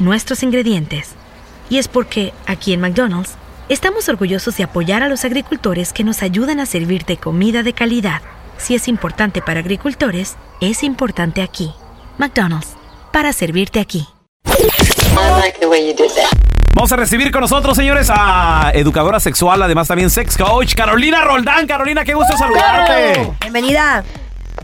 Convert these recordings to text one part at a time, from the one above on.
nuestros ingredientes. Y es porque, aquí en McDonald's, estamos orgullosos de apoyar a los agricultores que nos ayudan a servirte comida de calidad. Si es importante para agricultores, es importante aquí. McDonald's, para servirte aquí. Vamos a recibir con nosotros, señores, a educadora sexual, además también sex coach, Carolina Roldán. Carolina, qué gusto saludarte. Bienvenida.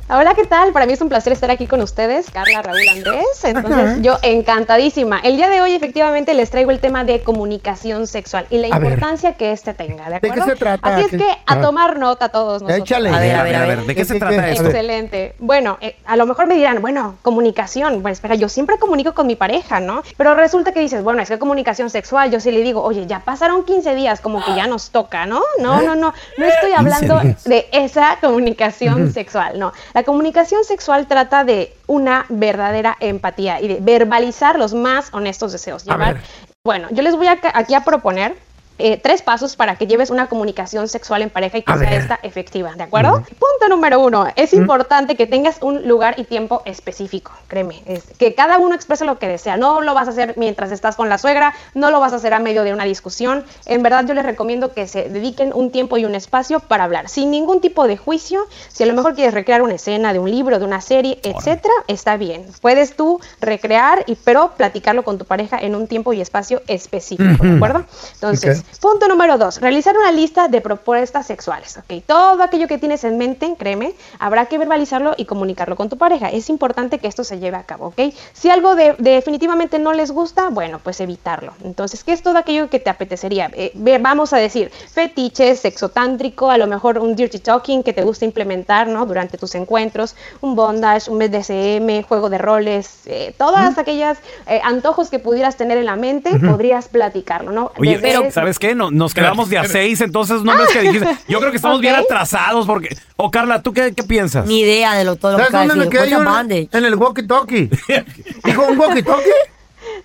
Hola, ¿qué tal? Para mí es un placer estar aquí con ustedes, Carla, Raúl, Andrés. Entonces, yo encantadísima. El día de hoy, efectivamente, les traigo el tema de comunicación sexual y la importancia que este tenga, ¿de acuerdo? qué se trata? Así es que a tomar nota todos nosotros. Échale. A ver, a ver, a ver, ¿de qué se trata esto? Excelente. Bueno, eh, a lo mejor me dirán, bueno, comunicación. Bueno, espera, yo siempre comunico con mi pareja, ¿no? Pero resulta que dices, bueno, es que comunicación sexual. Yo sí le digo, oye, ya pasaron 15 días, como que ya nos toca, ¿no? No, no, no. No estoy hablando de esa comunicación sexual, no. La comunicación sexual trata de una verdadera empatía y de verbalizar los más honestos deseos. Llevar, bueno, yo les voy a, aquí a proponer eh, tres pasos para que lleves una comunicación sexual en pareja y que A sea ver. esta efectiva, ¿de acuerdo? Punto número uno, es importante que tengas un lugar y tiempo específico, créeme, es que cada uno exprese lo que desea, no lo vas a hacer mientras estás con la suegra, no lo vas a hacer a medio de una discusión, en verdad yo les recomiendo que se dediquen un tiempo y un espacio para hablar, sin ningún tipo de juicio, si a lo mejor quieres recrear una escena de un libro, de una serie, etcétera, está bien, puedes tú recrear, y, pero platicarlo con tu pareja en un tiempo y espacio específico, ¿de acuerdo? Entonces, Punto número dos, realizar una lista de propuestas sexuales. Ok, todo aquello que tienes en mente, créeme, habrá que verbalizarlo y comunicarlo con tu pareja. Es importante que esto se lleve a cabo, ¿ok? Si algo de- definitivamente no les gusta, bueno, pues evitarlo. Entonces, ¿qué es todo aquello que te apetecería? Eh, vamos a decir, fetiches, sexo tántrico, a lo mejor un dirty talking que te gusta implementar, ¿no? Durante tus encuentros, un bondage, un BDSM, juego de roles, eh, todas aquellas eh, antojos que pudieras tener en la mente, podrías platicarlo, ¿no? Oye, Desde pero ese- ¿sabes qué? No, nos quedamos de a seis, entonces no ves que dijiste. Yo creo que estamos bien atrasados porque. O Carla, ¿tú qué, qué piensas? Ni idea de lo todo lo que ¿Sabes acaba de dónde me decir. quedé What's yo? a? En el walkie-talkie. ¿Dijo un walkie-talkie?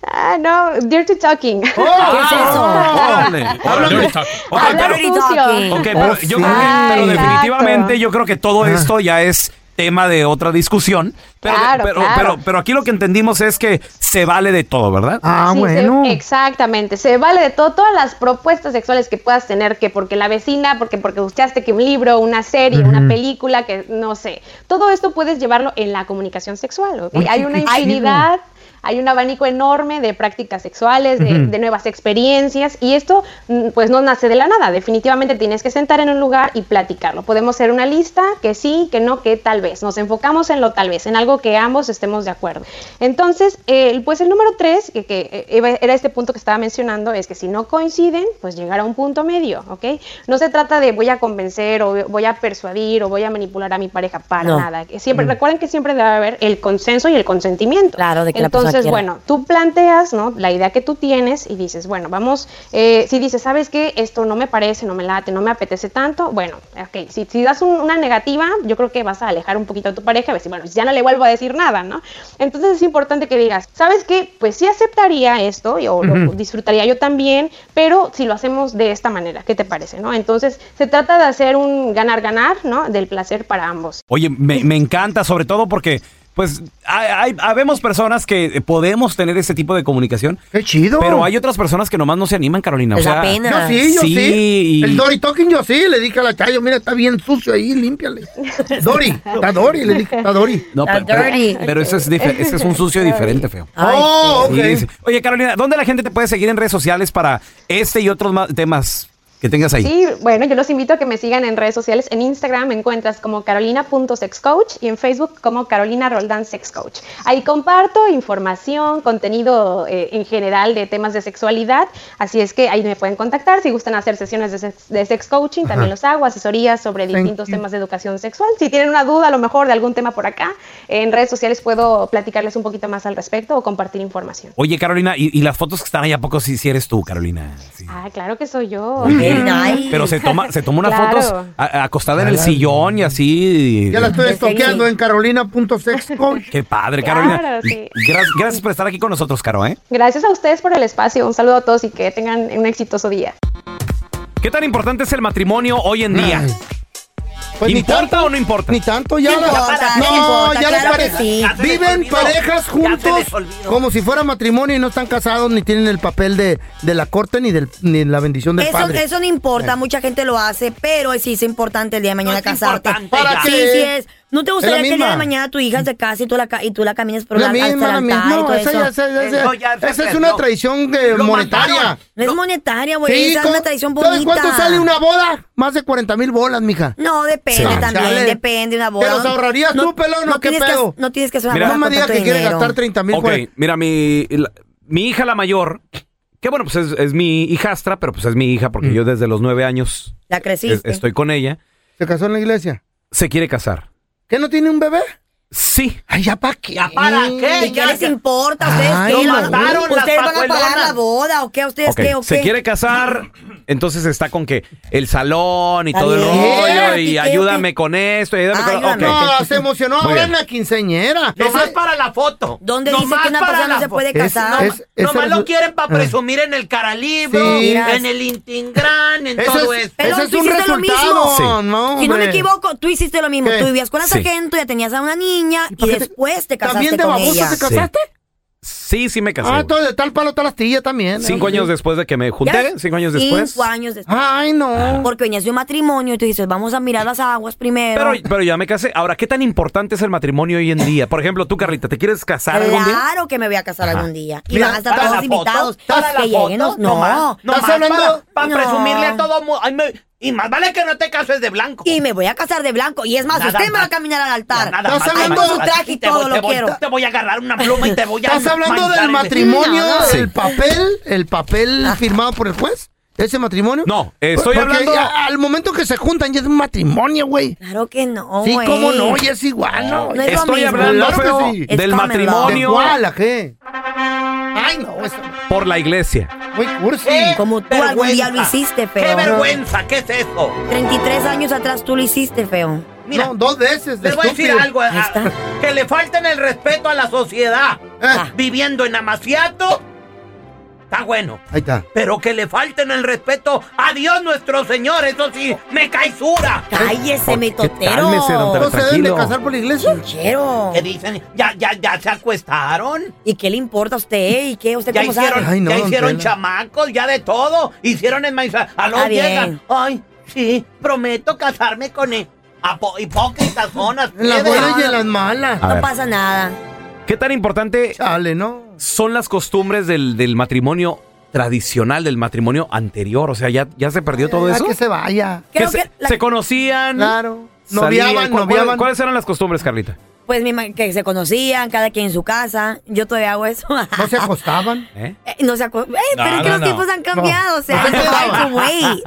Ah, no, dirty talking. ¿Qué es eso? Órale, órale. Ok, Hablar pero- Dirty sucio. talking. Ok, pero Oh, yo creo que, Ah, pero exacto. definitivamente yo creo que todo esto ya es tema de otra discusión. Pero, Claro, pero, claro. pero, pero aquí lo que entendimos es que se vale de todo, ¿verdad? Ah, Sí, se- bueno. exactamente, se vale de todo, todas las propuestas sexuales que puedas tener, que porque la vecina, porque porque escuchaste que un libro, una serie, una película, que no sé, todo esto puedes llevarlo en la comunicación sexual, Hay una chido. Hay un abanico enorme de prácticas sexuales, de, de nuevas experiencias, y esto mm, pues no nace de la nada, definitivamente tienes que sentar en un lugar y platicarlo. Podemos hacer una lista, que sí, que no, que tal vez, nos enfocamos en lo tal vez, en algo que ambos estemos de acuerdo. Entonces, eh, pues el número tres, que, que, eh, era este punto que estaba mencionando, es que si no coinciden, pues llegar a un punto medio, ¿ok? No se trata de voy a convencer o voy a persuadir o voy a manipular a mi pareja para No. nada. Siempre, recuerden que siempre debe haber el consenso y el consentimiento. Claro, de que la persona Entonces, bueno, tú planteas, ¿no? La idea que tú tienes y dices, bueno, vamos, eh, si dices, ¿sabes qué? Esto no me parece, no me late, no me apetece tanto, bueno, ok, si, si das un- una negativa, yo creo que vas a alejar un poquito a tu pareja, a ver si, bueno, ya no le vuelvo a decir nada, ¿no? Entonces es importante que digas, ¿sabes qué? Pues sí aceptaría esto, y- o lo disfrutaría yo también, pero si lo hacemos de esta manera, ¿qué te parece, no? Entonces, se trata de hacer un ganar-ganar, ¿no? Del placer para ambos. Oye, me, me encanta, sobre todo porque, pues, hay, hay- habemos personas que podemos tener ese tipo de comunicación, Qué chido. pero hay otras personas que nomás no se animan, Carolina. O Les da sea, pena. Yo sí, yo sí. Sí, y- El Dory Talking yo sí. Le dije a la Chayo, mira, está bien sucio ahí, límpiale. Dory, está Dory, le dije, está Dory. No, Está pero, pero- pero ese, es ese es un sucio diferente, feo. Ay, oh, ok. Sí, sí. Oye, Carolina, ¿dónde la gente te puede seguir en redes sociales para este y otros ma- temas que tengas ahí? Sí, bueno, yo los invito a que me sigan en redes sociales. En Instagram me encuentras como carolina.sexcoach y en Facebook como Carolina Roldán Sex Coach. Ahí comparto información, contenido eh, en general de temas de sexualidad, así es que ahí me pueden contactar. Si gustan hacer sesiones de sex, de sex coaching, también los hago, asesorías sobre Thank distintos you. temas de educación sexual. Si tienen una duda a lo mejor de algún tema por acá, en redes sociales puedo platicarles un poquito más al respecto o compartir información. Oye, Carolina, ¿y, y las fotos que están ahí a poco si si eres tú, Carolina? Sí. Ah, claro que soy yo. Nice. Pero se toma, se toma unas Claro. fotos a- acostada en el sillón y así. Ya la estoy estoqueando en carolina.sexcoach. Qué padre, Claro, Carolina. sí. Gracias, gracias por estar aquí con nosotros, Caro, ¿eh? Gracias a ustedes por el espacio. Un saludo a todos y que tengan un exitoso día. ¿Qué tan importante es el matrimonio hoy en día? Pues ni ¿Importa tanto, o no importa? Ni tanto, ya la- importa, no, importa, ya claro sí. Les viven olvidó. parejas juntos como si fuera matrimonio y no están casados ni tienen el papel de, de la corte ni del ni la bendición del Eso, padre. eso no importa, mucha gente lo hace, pero sí es importante el día de mañana es casarte. ¿Para sí es. ¿No te gustaría que el día de mañana tu hija se case y tú la, ca- y tú la camines por la la, misma, hasta la el misma. altar y No, todo esa, eso? ya- esa- esa- Eso ya se esa es una tradición eh, monetaria. No es No. monetaria, güey, Sí, esa es ¿cómo- una tradición ¿Sabes bonita. cuánto sale una boda? Más de 40 mil bolas, mija. No, depende Sí. también, depende una boda. ¿Te los ahorrarías tú, pelón, o qué que- pedo? no tienes que hacer una Mira, boda no me digas que quiere gastar 30 mil. Ok, mira, mi, la- mi hija la mayor, que bueno, pues es, es mi hijastra, pero pues es mi hija porque yo desde los nueve años La es- creciste. estoy con ella, ¿Se casó en la iglesia? se quiere casar. ¿Qué no tiene un bebé? Sí. Ay, ¿ya para qué? ¿Ya para qué? ¿Y qué Ya- les importa? ¿Ustedes Ay, qué? lo ¿Van a- mataron las ¿Ustedes van a pagar la boda o qué? ¿Ustedes qué o qué? Se quiere casar, entonces está con que el salón y todo el rollo ¿Y ayúdame con esto y ayúdame con... ayúdame. ok. No, se emocionó ahora en la quinceñera. Nomás Ese- para la foto. ¿Dónde dice que una persona no se puede Es- casar? es- Nomás lo quieren para Ah. presumir en el caralibro, en el Intingran, en todo es- eso. Ese es tú un hiciste lo resultado. Si no me equivoco, tú hiciste lo mismo. Tú vivías con la sargento, ya tenías a una niña y, te- después te casaste ¿También de con babosa ella. te casaste? Sí, sí me casé. Ah, entonces de tal palo tal astilla también. Cinco Ay, años sí. después de que me junté, Ya, cinco años después. Cinco años después. Ay, no. Porque venías de un matrimonio y tú dices, vamos a mirar las aguas primero. Pero, pero ya me casé. Ahora, ¿qué tan importante es el matrimonio hoy en día? Por ejemplo, tú, Carlita, ¿te quieres casar algún día? Claro que me voy a casar Ajá. algún día. Y Mira, van a estar todos la foto, invitados. para la que lleguen No. nomás, nomás ¿Estás hablando? Para No. presumirle a todo mundo. Ay, me- Y más vale que no te cases de blanco. Y me voy a casar de blanco. Y es más, Nada usted me va a caminar al altar. Nada ¿Estás más, hablando- más. traje y Te todo voy- lo te voy- quiero. Te voy a agarrar una pluma y te voy a. ¿Estás hablando del el- matrimonio, el papel, el papel firmado por el juez? ¿Ese matrimonio? No, eh, estoy Porque hablando- ya al momento que se juntan ya es un matrimonio, güey. Claro que no, Sí, cómo no, ya es igual, ¿no? No es Estoy hablando, Claro feo, sí. Del law. ¿De matrimonio cuál, a qué? Ay, no, eso por la iglesia. muy cursi. ¡Qué Como tú algún día lo hiciste, ¡Qué feo. vergüenza! ¿Qué es eso? 33 años atrás tú lo hiciste, feo. Mira, no, dos veces. de les voy a decir algo. a- Ahí está. que le falten el respeto a la sociedad. Ah, Viviendo en Amaciato, está bueno. ahí está. Pero que le falten el respeto a Dios nuestro Señor, eso sí, me caisura. Cállese, mi totero. Cálmese, don ¿No se deben de casar por la iglesia? Chero. ¿Qué dicen? ¿Ya, ya, ya se acuestaron? ¿Y qué le importa a usted? ¿Y qué? ¿Usted Ya cómo hicieron, sabe? Ay, no, ya hicieron Tela. chamacos, ya de todo. Hicieron el maíz. A los llegan. Ay, sí, prometo casarme con él. Apo- hipócritas zonas. En las buenas y en las malas. No pasa nada. ¿Qué tan importante Chale, ¿no? son las costumbres del, del matrimonio tradicional, del matrimonio anterior? O sea, ¿ya, ya se perdió todo eso? que se vaya. Que Creo se, que la- se conocían. Claro. salían. Noviaban, ¿Cuál- noviaban. cuál- ¿Cuáles eran las costumbres, Carlita? Pues que se conocían, cada quien en su casa. Yo todavía hago eso. No se acostaban. ¿Eh? Eh, No se acu- Eh, pero No, es que no, los no. tiempos han cambiado, o sea, No. it's hard to wait.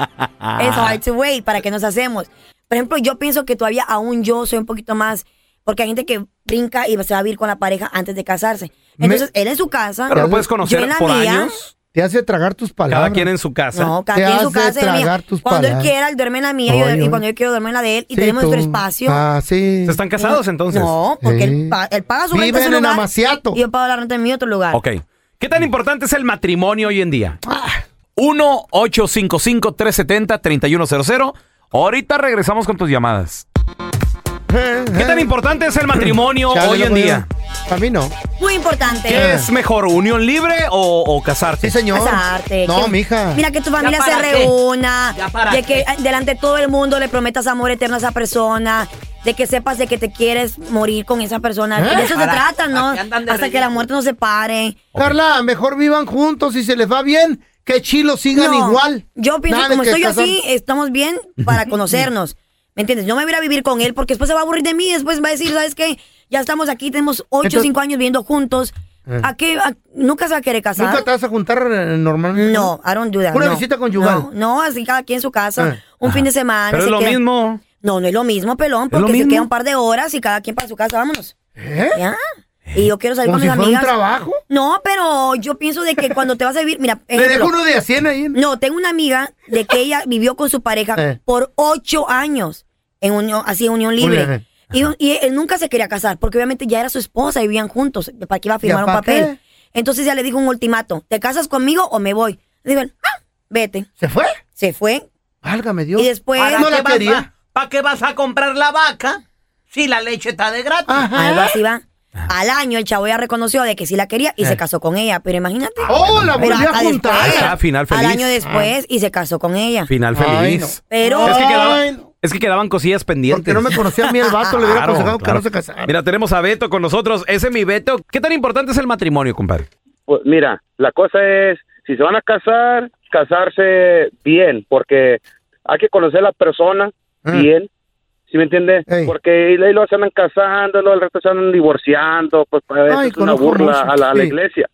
It's hard to wait, ¿para qué nos hacemos? Por ejemplo, yo pienso que todavía aún yo soy un poquito más, porque hay gente que brinca y se va a vivir con la pareja antes de casarse. Entonces, él en su casa. Pero lo puedes yo conocer en la por mía. años. Te hace tragar tus palabras. Cada quien en su casa. No, cada Te quien en su casa. tragar tus Cuando él quiera, él duerme en la mía yo- Oye. y cuando yo quiero duerme en la de él. Y Sí, tenemos tú. nuestro espacio. Ah, sí. ¿Se están casados entonces? No, porque Sí. él, pa- él paga su renta en Viven en lugar. Amaciato. Y yo pago la renta en mi otro lugar. Ok. ¿Qué tan importante es el matrimonio hoy en día? Ah. 1-855-370-3100. Ahorita regresamos con tus llamadas. ¿Qué tan importante es el matrimonio Chale, hoy en día? A mí no. Muy importante. ¿Qué es mejor, unión libre o, o casarte? Sí, señor. Casarte. No, que- mija. Mira que tu familia ¿Ya se para reúna. ¿Ya para de que qué? delante de todo el mundo le prometas amor eterno a esa persona. De que sepas de que te quieres morir con esa persona. ¿Eh? De eso se Para- trata, ¿no? Hasta que la muerte nos separe. Carla, mejor vivan juntos y se les va bien. Que chilos sigan No, igual. Yo pienso, Nada como estoy casar- así, estamos bien para conocernos. ¿Me entiendes? No me voy a ir a vivir con él porque después se va a aburrir de mí. Después va a decir, ¿sabes qué? Ya estamos aquí, tenemos ocho o Entonces- cinco años viviendo juntos. ¿A qué? a- ¿Nunca se va a querer casar? ¿Nunca te vas a juntar eh, normalmente? No, I don't do that. Una no. visita conyugal. No, no, así cada quien en su casa. Eh. Un fin de semana. Pero es lo queda- mismo. No, no es lo mismo, pelón, porque se queda un par de horas y cada quien para su casa, vámonos. ¿Eh? ¿Ya? Y yo quiero salir con si mis un amigas. trabajo. No, pero yo pienso de que cuando te vas a vivir, mira, Le dejo ejemplo, uno de a 100 ahí. no, tengo una amiga de que ella vivió con su pareja Eh. por ocho años en unión, así en unión libre. Y, y él nunca se quería casar porque obviamente ya era su esposa y vivían juntos. ¿Para qué iba a firmar un pa' papel? qué? Entonces ya le dijo un ultimato: ¿te casas conmigo o me voy? Le digo, ah, vete. ¿Se fue? Se fue. Válgame Dios. Y después- ¿Para no qué la vas quería. a- ¿Para qué vas a comprar la vaca si la leche está de gratis? Ajá. Algo así va. Al año el chavo ya reconoció de que sí la quería y Eh. se casó con ella. Pero imagínate. Oh, la Pero volví a juntar. Después, está, final Al feliz. año después y se casó con ella. Final Ay, feliz. no. Pero Es que, quedaba- es que quedaban cosillas pendientes. Porque no me conocía a mí el vato, le hubiera Claro, aconsejado que no se casara. Mira, tenemos a Beto con nosotros. Ese es mi Beto. ¿Qué tan importante es el matrimonio, compadre? Pues mira, la cosa es, si se van a casar, casarse bien, porque hay que conocer a la persona Ah. bien, ¿sí me entiendes? Porque ahí lo se andan casando, luego al resto se andan divorciando, pues para eso Ay, es una burla mucho, a la, a la sí. iglesia.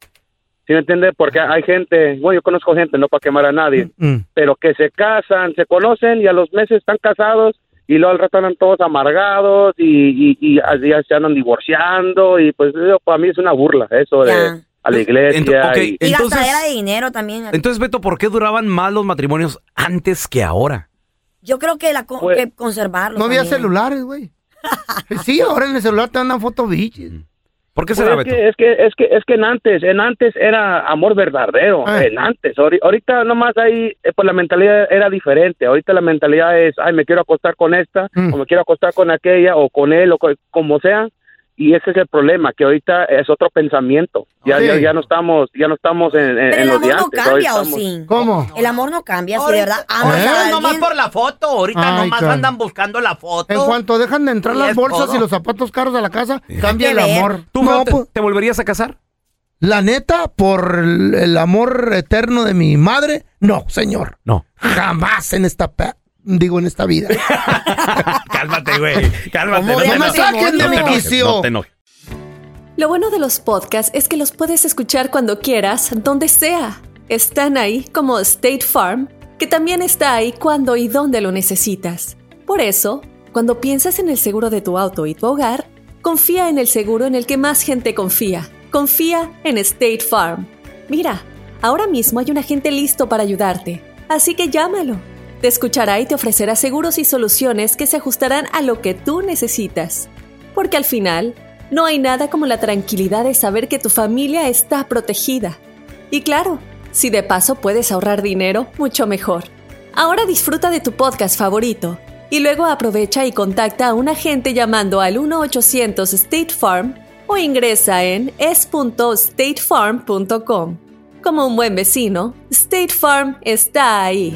¿Sí me entiendes? Porque hay gente, bueno, yo conozco gente, no para quemar a nadie, Mm. pero que se casan, se conocen y a los meses están casados y luego al rato andan todos amargados y, y, y así ya se andan divorciando y pues eso para mí es una burla, eso de a la iglesia. Y- Y Entonces- de dinero también. Entonces, Beto, ¿por qué duraban más los matrimonios antes que ahora? Yo creo que la co- Pues- que conservarlo. No había también. celulares, güey. Sí, ahora en el celular te mandan fotos bichis. ¿Por qué Pues será, es, Beto? que, es que es que es que en antes en antes era amor verdadero Ah. en antes Ahori- ahorita nomás ahí eh, pues la mentalidad era diferente ahorita la mentalidad es ay me quiero acostar con esta Mm. o me quiero acostar con aquella o con él o co- como sea y ese es el problema que ahorita es otro pensamiento ya Sí. ya, ya no estamos ya no estamos en, en- Pero en el los no cambia, ¿o sí? ¿Cómo? El amor no cambia, si de Ahorita- verdad amas ¿Eh? a Nomás alguien. por la foto, ahorita Ay, nomás andan buscando la foto. En cuanto dejan de entrar las bolsas todo. y los zapatos caros a la casa, cambia el ver. amor. ¿Tú, no, te, pues, te volverías a casar? la neta, por el, amor eterno de mi madre, no, señor. No. Jamás en esta digo en esta vida. Cálmate, güey. Cálmate. ¿Cómo te de No me saquen de mi quicio. Lo bueno de los podcasts es que los puedes escuchar cuando quieras, donde sea. Están ahí como State Farm, que también está ahí cuando y donde lo necesitas. Por eso, cuando piensas en el seguro de tu auto y tu hogar, confía en el seguro en el que más gente confía. Confía en State Farm. Mira, ahora mismo hay un agente listo para ayudarte, así que llámalo. Te escuchará y te ofrecerá seguros y soluciones que se ajustarán a lo que tú necesitas. Porque al final, no hay nada como la tranquilidad de saber que tu familia está protegida. Y claro, si de paso puedes ahorrar dinero, mucho mejor. Ahora disfruta de tu podcast favorito y luego aprovecha y contacta a un agente llamando al 1-800 State Farm o ingresa en es.statefarm.com. Como un buen vecino, State Farm está ahí.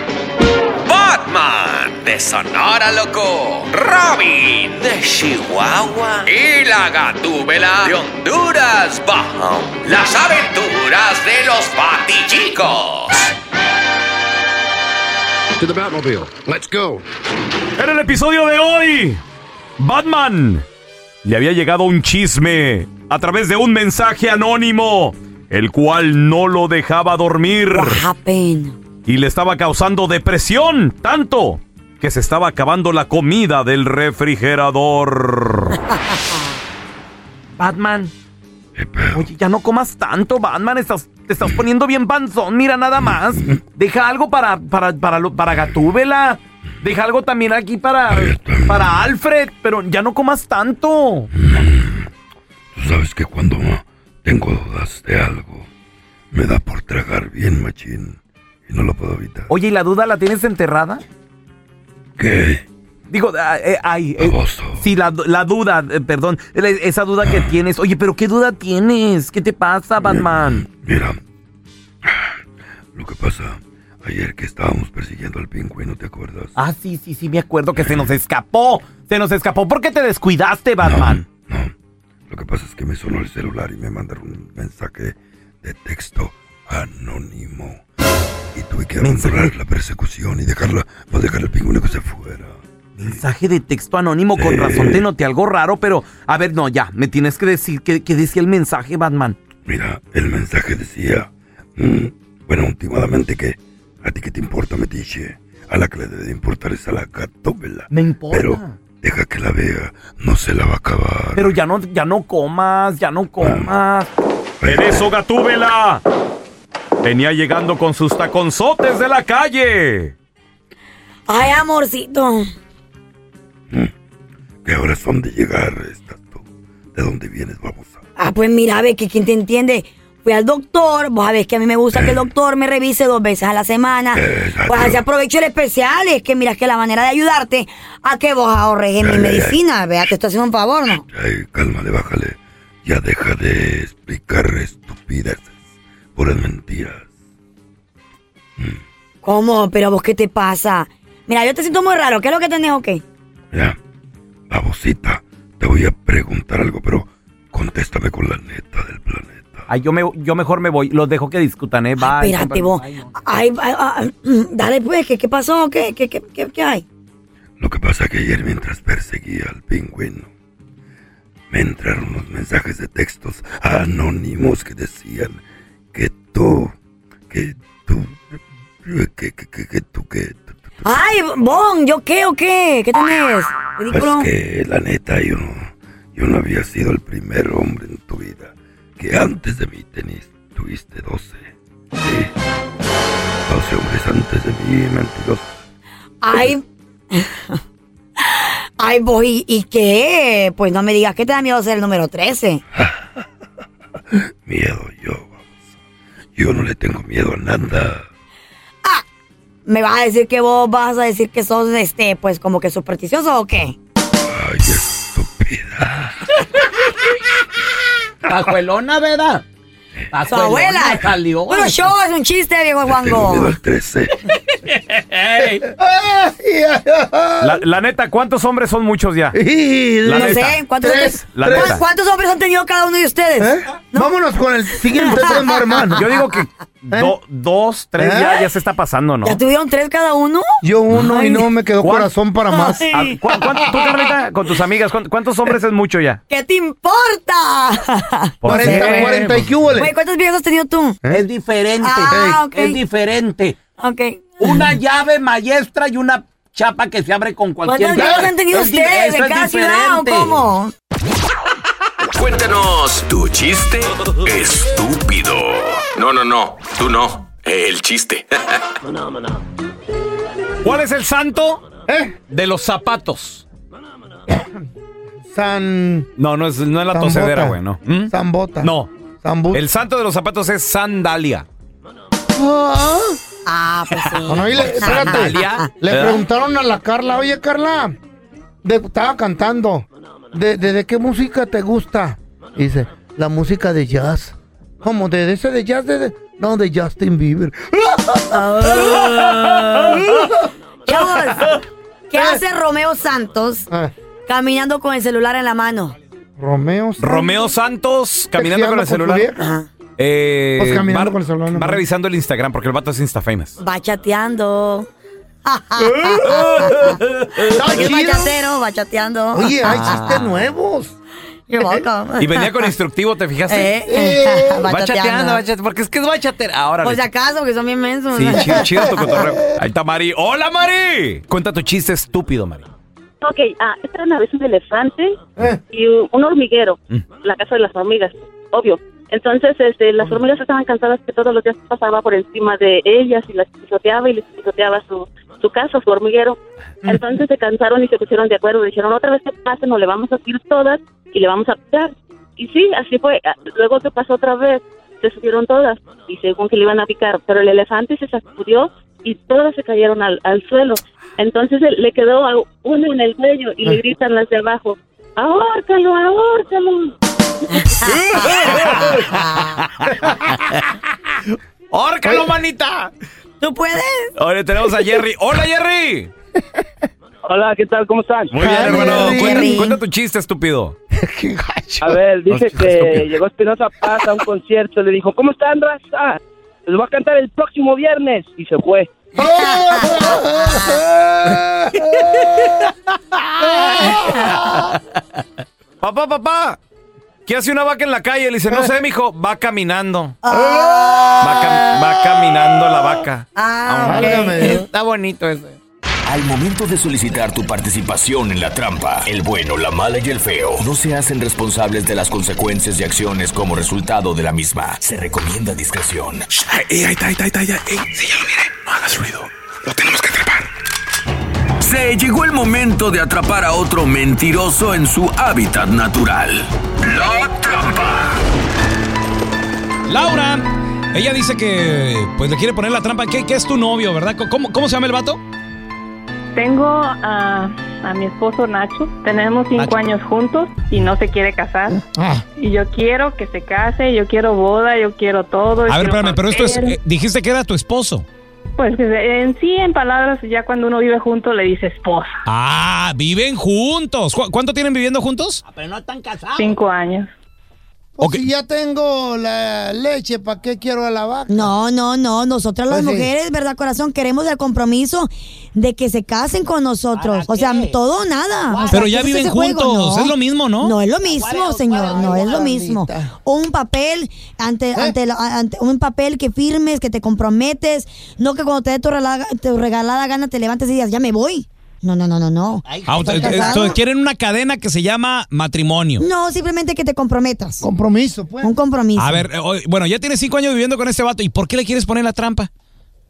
Batman de Sonora Loco, Robin de Chihuahua y la Gatúbela de Honduras Bajo. Las aventuras de los Batichicos. To the Batmobile. Let's go. En el episodio de hoy, Batman le había llegado un chisme a través de un mensaje anónimo, el cual no lo dejaba dormir. Y le estaba causando depresión, tanto que se estaba acabando la comida del refrigerador. Batman. Oye, ya no comas tanto, Batman. Estás, te estás poniendo bien panzón. Mira nada más. Deja algo para, para, para, lo- para Gatúbela. Deja algo también aquí para, para Alfred. Pero ya no comas tanto. Tú sabes que cuando tengo dudas de algo, me da por tragar bien machín y no lo puedo evitar. Oye, ¿y la duda la tienes enterrada? ¿Qué? Digo, ah, eh, ay, eh, sí, la, la duda, eh, perdón, esa duda que tienes. Oye, pero ¿qué duda tienes? ¿Qué te pasa, Batman? Mira, lo que pasa, ayer que estábamos persiguiendo al pingüino, ¿te acuerdas? Ah, sí, sí, sí, me acuerdo que se nos escapó. Se nos escapó. ¿Por qué te descuidaste, Batman? Lo que pasa es que me sonó el celular y me mandaron un mensaje de texto anónimo. Y tuve que abandonar la persecución y dejarla, pues dejar al pingüino que se fuera. Mensaje de texto anónimo, con razón te noté algo raro, pero a ver, no, ya, me tienes que decir qué, qué decía el mensaje, Batman. Mira, el mensaje decía, mm, bueno, últimamente que a ti que te importa, Metiche, a la que le debe de importar es a la gatóbela. Me importa. Pero deja que la vea, no se la va a acabar. Pero ya no, ya no comas, ya no comas. En eso, Gatúbela. Venía llegando con sus taconzotes de la calle. Ay, amorcito. ¿Qué horas son de llegar estás tú? ¿De dónde vienes, babosa? Ah, pues mira, ve que quien te entiende. Fui al doctor, vos sabés que a mí me gusta que el doctor me revise dos veces a la semana. Pues así aprovecho el especial, es que mira que la manera de ayudarte a que vos ahorres en mi medicina, vea, te estoy haciendo un favor, ¿no? Ay, cálmale, bájale. Ya deja de explicar estupideces, puras mentiras. ¿Cómo? ¿Pero vos qué te pasa? Mira, yo te siento muy raro, ¿qué es lo que tenés o qué? Ya, babosita, te voy a preguntar algo, pero contéstame con la neta del planeta. Ay, yo, me, yo mejor me voy. Los dejo que discutan, ¿eh? Bye. Espérate vos. Ay, ay, ay, mm, dale pues, ¿qué, qué pasó? ¿Qué, qué, qué, qué, qué hay? Lo que pasa que ayer mientras perseguía al pingüino, me entraron unos mensajes de textos anónimos que decían tú, que tú, que, que, que, que tú, que... Ay, Bon, ¿yo qué o qué? ¿Qué tenés? Ridículo. Pues que la neta yo, yo no había sido el primer hombre en tu vida, que antes de mí tenis, tuviste 12. Sí, 12 hombres antes de mí, mentiroso. Ay. Ay, vos, ¿y, qué? Pues no me digas que te da miedo ser el número 13. Miedo yo. Yo no le tengo miedo a nada. ¿Me vas a decir que vos vas a decir que sos, este, pues como que supersticioso o qué? Ay, estúpida. Pajuelona, ¿verdad? Su Pajuelona abuela. Bueno, show es un chiste, viejo Juango. al 13. La, la neta, ¿cuántos hombres son muchos ya? La no neta. sé, ¿cuántos, hombres, La ¿cuán- neta. ¿cuántos hombres han tenido cada uno de ustedes? ¿Eh? Vámonos con el siguiente tema, hermano. Yo digo que do- dos, tres ya, ya se está pasando, ¿no? ¿Ya tuvieron tres cada uno? Yo uno y no me quedó ¿Cuán- corazón para más. Ay. Ah, ¿cu- cuánto- tú, Carlita, con tus amigas, ¿cuántos, cuántos hombres es mucho ya? ¿Qué te importa? ¿Por 40, qué? 40 y qué? Güey, ¿cuántas viejas has tenido tú? Es diferente. Ah. Es diferente. Ok. Una llave maestra y una chapa que se abre con cualquier ¿Cuántas viejas han tenido ustedes es cada ciudad o diferente. cómo? Cuéntanos tu chiste estúpido. No, no, no, tú no. El chiste. ¿Cuál es el santo ¿Eh? de los zapatos? San. No, no es, no es la Zambota. tosedera, güey, no. ¿Mm? Zambota. No. El santo de los zapatos es sandalia. Ah, Ah, pues sí. No, no, y le, espérate. Sandalia. Le ¿Eh? preguntaron a la Carla, oye Carla, de- estaba cantando, ¿de, de, de qué música te gusta? Y dice, la música de jazz. ¿Cómo? ¿De, de ese de jazz? De, de- no, de Justin Bieber. Chavos, ¿qué hace Romeo Santos Ah, caminando con el celular en la mano? Romeo. Santos. Romeo Santos caminando con el celular. Eh, Pues caminando va, con el celular va revisando el Instagram porque el vato es Instafamous. Va chateando. Porque bachatero, va chateando. Oye, hay Ah. chistes nuevos. Boca. Y venía con instructivo, ¿te fijaste? Eh, va Va chateando, chateando. va chateando, porque es que es bachatera. Ahora. Por si acaso, porque son bien mensos. Sí, chido, chido tu cotorreo. Ahí está Mari. ¡Hola, Mari! Cuenta tu chiste estúpido, Mari. Ok, ah, esta era una vez un elefante y un un hormiguero, la casa de las hormigas, obvio. Entonces, este, las hormigas estaban cansadas que todos los días pasaba por encima de ellas y las pisoteaba y les pisoteaba su, su casa, su hormiguero. Entonces se cansaron y se pusieron de acuerdo. Dijeron, otra vez que pase, nos le vamos a subir todas y le vamos a picar. Y sí, así fue. Ah, Luego que pasó otra vez, se subieron todas y según que le iban a picar. Pero el elefante se sacudió y todas se cayeron al, al suelo. Entonces le quedó uno en el cuello y le gritan las de abajo, ahórcalo, ahórcalo. ¡Órcalo, manita! ¿Tú puedes? Ahora tenemos a Jerry. ¡Hola, Jerry! Hola, ¿qué tal? ¿Cómo están? Muy bien, Ay, hermano. Cuenta, cuenta tu chiste, estúpido. A ver, dice Los que estúpidos. llegó Espinosa Paz a un concierto, le dijo, ¿cómo están, raza? Les voy a cantar el próximo viernes. Y se fue. Papá, papá. ¿Qué hace una vaca en la calle? Le dice, no sé, mijo. Va caminando. Ah. Va, cam- va caminando la vaca. Ah, ok. Está bonito ese. Al momento de solicitar tu participación en la trampa, el bueno, la mala y el feo no se hacen responsables de las consecuencias y acciones como resultado de la misma. Se recomienda discreción. ¡Ey, ahí está, ahí está, ahí está! ya. ¡Ey, sí, ya lo miré! No hagas ruido. Lo tenemos que atrapar. Se llegó el momento de atrapar a otro mentiroso en su hábitat natural. La trampa. Laura, ella dice que pues le quiere poner la trampa. ¿Qué, qué es tu novio, verdad? ¿Cómo, cómo se llama el vato? Tengo a, a mi esposo Nacho. Tenemos cinco Nacho. años juntos y no se quiere casar. Ah, Y yo quiero que se case, yo quiero boda, yo quiero todo. A ver, espérame, pero esto es. eh, dijiste que era tu esposo. Pues que en sí, en palabras, ya cuando uno vive junto le dice esposa. Ah, viven juntos. ¿Cu- ¿Cuánto tienen viviendo juntos? Pero no están casados. Cinco años. Pues si ya tengo la leche, ¿para qué quiero a la vaca? No, no, no. Nosotras las Pues sí. mujeres, ¿verdad, corazón? Queremos el compromiso de que se casen con nosotros. O sea, todo o nada. O sea, Pero ya ¿qué es viven juntos. No. Es lo mismo, ¿no? No es lo mismo, señor. No es lo mismo. Un papel ante, ante, la- ante un papel que firmes, que te comprometes. No que cuando te dé tu tu regalada gana te levantes y digas, ya me voy. No, no, no, no, no. Ah, quieren una cadena que se llama matrimonio. No, simplemente que te comprometas. Compromiso, pues. Un compromiso. A ver, eh, bueno, ya tienes cinco años viviendo con este vato. ¿Y por qué le quieres poner la trampa?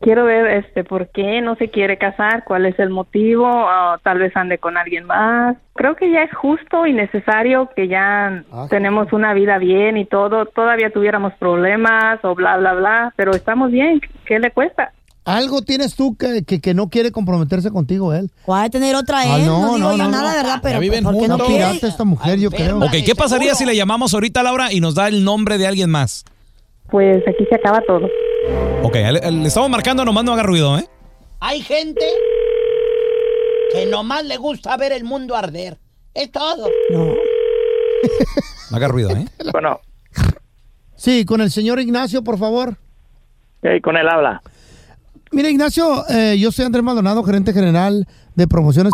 Quiero ver este por qué no se quiere casar, cuál es el motivo, o tal vez ande con alguien más. Creo que ya es justo y necesario que ya tenemos una vida bien y todo, todavía tuviéramos problemas o bla bla bla, pero estamos bien, ¿qué le cuesta? Algo tienes tú que, que, que no quiere comprometerse contigo él. ¿Cuál tener otra Ah, él? no, no, digo no, yo no, nada, no. ¿verdad? Pero viven ¿por qué no? Pirata esta mujer, yo creo. Ok, ¿qué pasaría si le llamamos ahorita, Laura, y nos da el nombre de alguien más? Pues aquí se acaba todo. Ok, le, le estamos marcando, nomás no haga ruido, ¿eh? Hay gente que nomás le gusta ver el mundo arder. Es todo. No. No haga ruido, ¿eh? Bueno, Sí, con el señor Ignacio, por favor. hey, con él habla. Mira, Ignacio, eh, yo soy Andrés Maldonado, gerente general de promociones.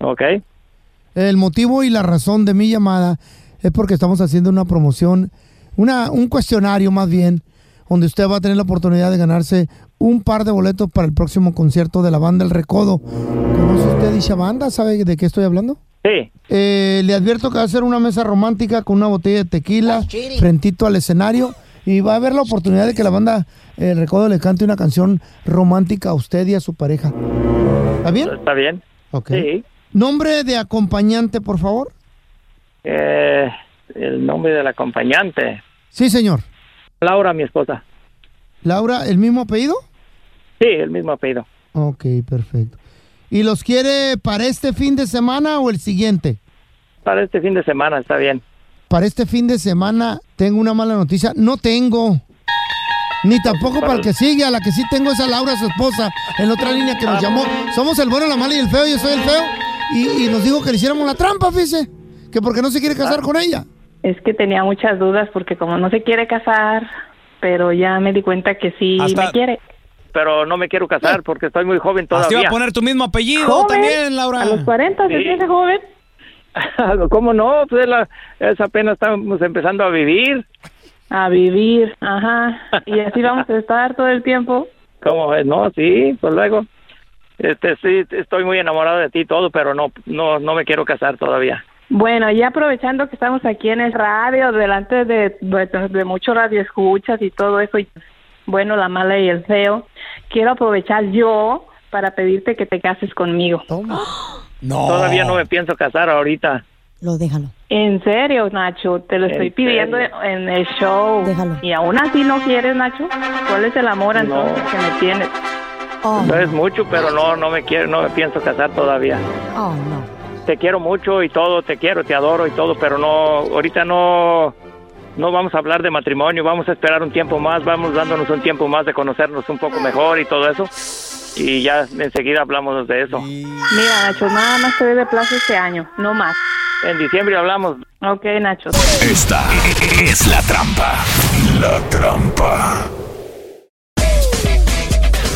Ok. El motivo y la razón de mi llamada es porque estamos haciendo una promoción, una, un cuestionario más bien, donde usted va a tener la oportunidad de ganarse un par de boletos para el próximo concierto de la banda El Recodo. ¿Conoce usted dicha banda? ¿Sabe de qué estoy hablando? Sí. Eh, le advierto que va a ser una mesa romántica con una botella de tequila frentito al escenario y va a haber la oportunidad de que la banda El Recodo le cante una canción romántica a usted y a su pareja. ¿Está bien? ¿Está bien? Ok. Sí. Nombre de acompañante, por favor. Eh, el nombre del acompañante. Sí, señor. Laura, mi esposa. Laura, ¿el mismo apellido? Sí, el mismo apellido. Ok, perfecto. ¿Y los quiere para este fin de semana o el siguiente? Para este fin de semana, está bien. Para este fin de semana tengo una mala noticia. No tengo. Ni tampoco para el que sigue. A la que sí tengo es a Laura, su esposa, en otra línea que nos llamó. Somos el bueno, la mala y el feo. Yo soy el feo. Y, y nos dijo que le hiciéramos la trampa, fíjese. Que porque no se quiere casar con ella. Es que tenía muchas dudas porque como no se quiere casar, pero ya me di cuenta que sí Hasta- me quiere. Pero no me quiero casar porque estoy muy joven todavía. iba a poner tu mismo apellido ¿Joven? también, Laura. A los 40 se Sí. siente joven. ¿Cómo no? Pues es, la- es apenas estamos empezando a vivir. A vivir, ajá. Y así vamos a estar todo el tiempo. ¿Cómo es? No, sí, pues luego. Este, sí, estoy muy enamorado de ti y todo, pero no, no, no me quiero casar todavía. Bueno, y aprovechando que estamos aquí en el radio, delante de, de, de muchos radioescuchas y todo eso, y bueno, la mala y el feo, quiero aprovechar yo para pedirte que te cases conmigo. No. Todavía no me pienso casar ahorita. Lo déjalo. En serio, Nacho, te lo ¿En estoy pidiendo serio? en el show. Y aún así no quieres, Nacho. ¿Cuál es el amor entonces que me tienes? No es mucho, pero no, no me quiero, no me pienso casar todavía. Oh, no. Te quiero mucho y todo, te quiero, te adoro y todo, pero no, ahorita no, no vamos a hablar de matrimonio, vamos a esperar un tiempo más, vamos dándonos un tiempo más de conocernos un poco mejor y todo eso. Y ya enseguida hablamos de eso. Mira, Nacho, nada más te doy de plazo este año, no más. En diciembre hablamos. Ok, Nacho. Esta es la trampa. La trampa.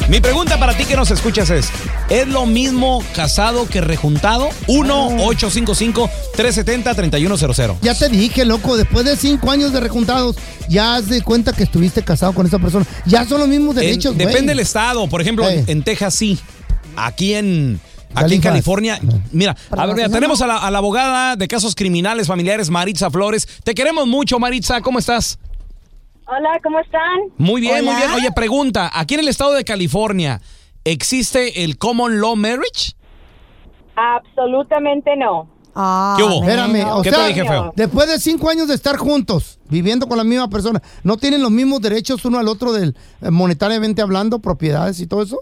Mi pregunta para ti que nos escuchas es, ¿es lo mismo casado que rejuntado? 1-855-370-3100. Ya te dije, loco, después de cinco años de rejuntados, ya haz de cuenta que estuviste casado con esa persona. Ya son los mismos derechos, güey. depende del estado. Por ejemplo, Eh. en Texas sí. Aquí en, aquí en. California, mira, a ver, mira, tenemos a la, a la abogada de casos criminales familiares, Maritza Flores. Te queremos mucho, Maritza. ¿Cómo estás? Hola, ¿cómo están? Muy bien, muy bien. Oye, pregunta, aquí en el estado de California, ¿existe el Common Law Marriage? Absolutamente no. ¿Qué hubo? Espérame, o ¿Qué sea, te dije, feo? después de cinco años de estar juntos, viviendo con la misma persona, ¿no tienen los mismos derechos uno al otro del eh, monetariamente hablando, propiedades y todo eso?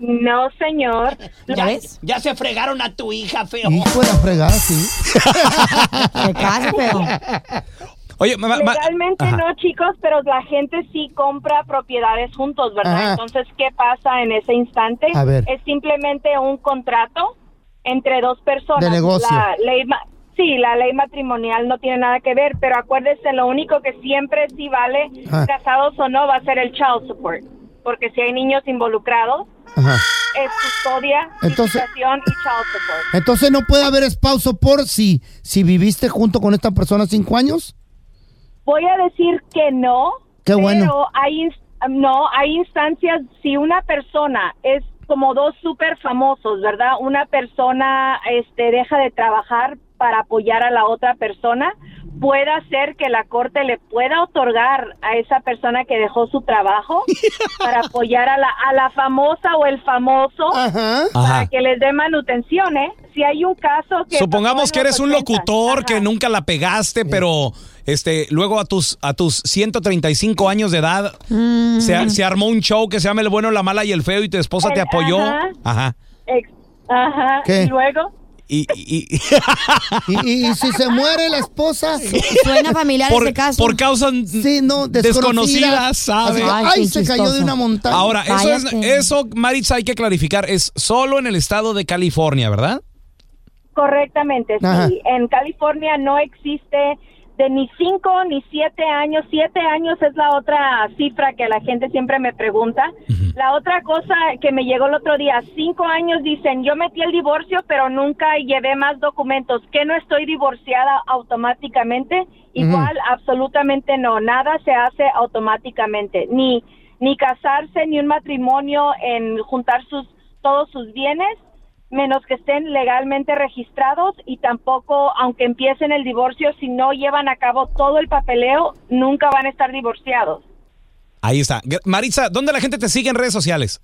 No, señor. ¿Ya ves? Ya se fregaron a tu hija, feo. Hijo de la fregada, sí. Oye, ma- ma- Legalmente Ajá. no, chicos, pero la gente sí compra propiedades juntos, ¿verdad? Ajá. Entonces, ¿qué pasa en ese instante? A ver. Es simplemente un contrato entre dos personas. De negocio. La ley ma- sí, la ley matrimonial no tiene nada que ver, pero acuérdese, lo único que siempre sí vale, Ah. casados o no, va a ser el child support. Porque si hay niños involucrados, Ajá. es custodia, Entonces- y child support. Entonces no puede haber esposo por si, si viviste junto con esta persona cinco años. Voy a decir que no. Qué bueno. Pero hay, no, hay instancias, si una persona es como dos súper famosos, ¿verdad? Una persona este, deja de trabajar para apoyar a la otra persona, puede hacer que la corte le pueda otorgar a esa persona que dejó su trabajo para apoyar a la, a la famosa o el famoso para Ajá. que les dé manutención, ¿eh? Si hay un caso que... Supongamos que eres un 80. locutor que nunca la pegaste, pero este luego a tus a tus 135 años de edad Mm. se, se armó un show que se llama El bueno, la mala y el feo y tu esposa te apoyó. ajá. Ajá. Ex- Ajá. ¿Qué? Y luego... Y, y- y- Y, si se muere la esposa. Suena familiar por, ese caso. por causas Sí, no, desconocidas, ¿sabes? Así, ay, se cayó de una montaña. Ahora, eso, es, eso, Maritza, hay que clarificar, es solo en el estado de California, ¿verdad? Correctamente, Ajá. sí. En California no existe de ni cinco ni siete años. Siete años es la otra cifra que la gente siempre me pregunta. La otra cosa que me llegó el otro día, cinco años dicen, yo metí el divorcio, pero nunca llevé más documentos. ¿Que no estoy divorciada automáticamente? Igual, absolutamente no. Nada se hace automáticamente. Ni, ni casarse, ni un matrimonio en juntar sus, todos sus bienes menos que estén legalmente registrados y tampoco, aunque empiecen el divorcio, si no llevan a cabo todo el papeleo, nunca van a estar divorciados. Ahí está. Maritza, ¿dónde la gente te sigue en redes sociales?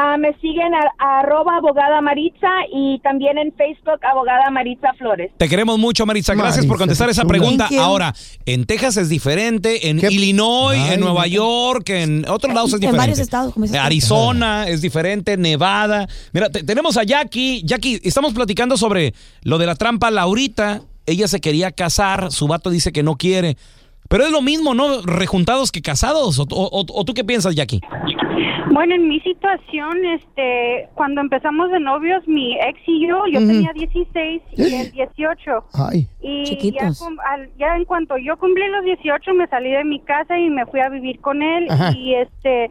Ah, me siguen a, a arroba abogada Maritza y también en Facebook abogada Maritza Flores. Te queremos mucho, Maritza. Gracias por contestar esa pregunta. Ahora, en Texas es diferente, en Illinois, en Nueva York, en otros lados es En diferente. varios estados, como. Arizona es diferente, Nevada. Mira, te- tenemos a Jackie. Jackie, estamos platicando sobre lo de la trampa. Laurita, ella se quería casar, su vato dice que no quiere. Pero es lo mismo, ¿no? Rejuntados que casados. ¿O, o- o tú qué piensas, Jackie? Bueno, en mi situación, este, cuando empezamos de novios, mi ex y yo, yo tenía 16 y él 18. Ay. Y ya, Chiquitos. cum- al- ya en cuanto yo cumplí los 18, me salí de mi casa y me fui a vivir con él. Ajá. Y este,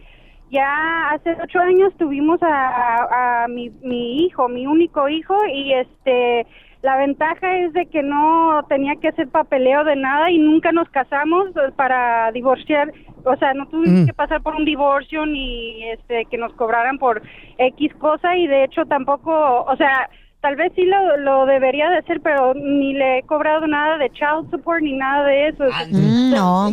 ya hace ocho años tuvimos a, a- a mi, mi hijo, mi único hijo, y este, la ventaja es de que no tenía que hacer papeleo de nada y nunca nos casamos eh, para divorciar. O sea, no tuvimos Mm. que pasar por un divorcio ni este que nos cobraran por X cosa y de hecho tampoco, o sea, tal vez sí lo, lo debería de hacer, pero ni le he cobrado nada de child support ni nada de eso. no.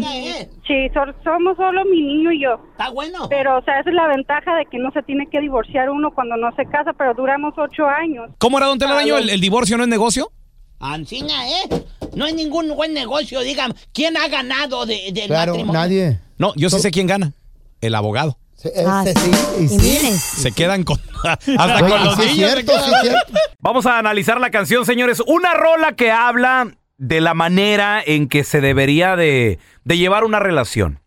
Sí, so- somos solo mi niño y yo. Está bueno. Pero, o sea, esa es la ventaja de que no se tiene que divorciar uno cuando no se casa, pero duramos ocho años. ¿Cómo era, don Telaraño? ¿El, el divorcio no es negocio? Ancina, ¿eh? No es ningún buen negocio, dígame. ¿Quién ha ganado de, del matrimonio? nadie. No, yo sí sé quién gana. El abogado. Ese sí, y sí. Se quedan con. Hasta Oye, con los sí niños. cierto, sí es cierto. Vamos a analizar la canción, señores. Una rola que habla de la manera en que se debería de, de llevar una relación.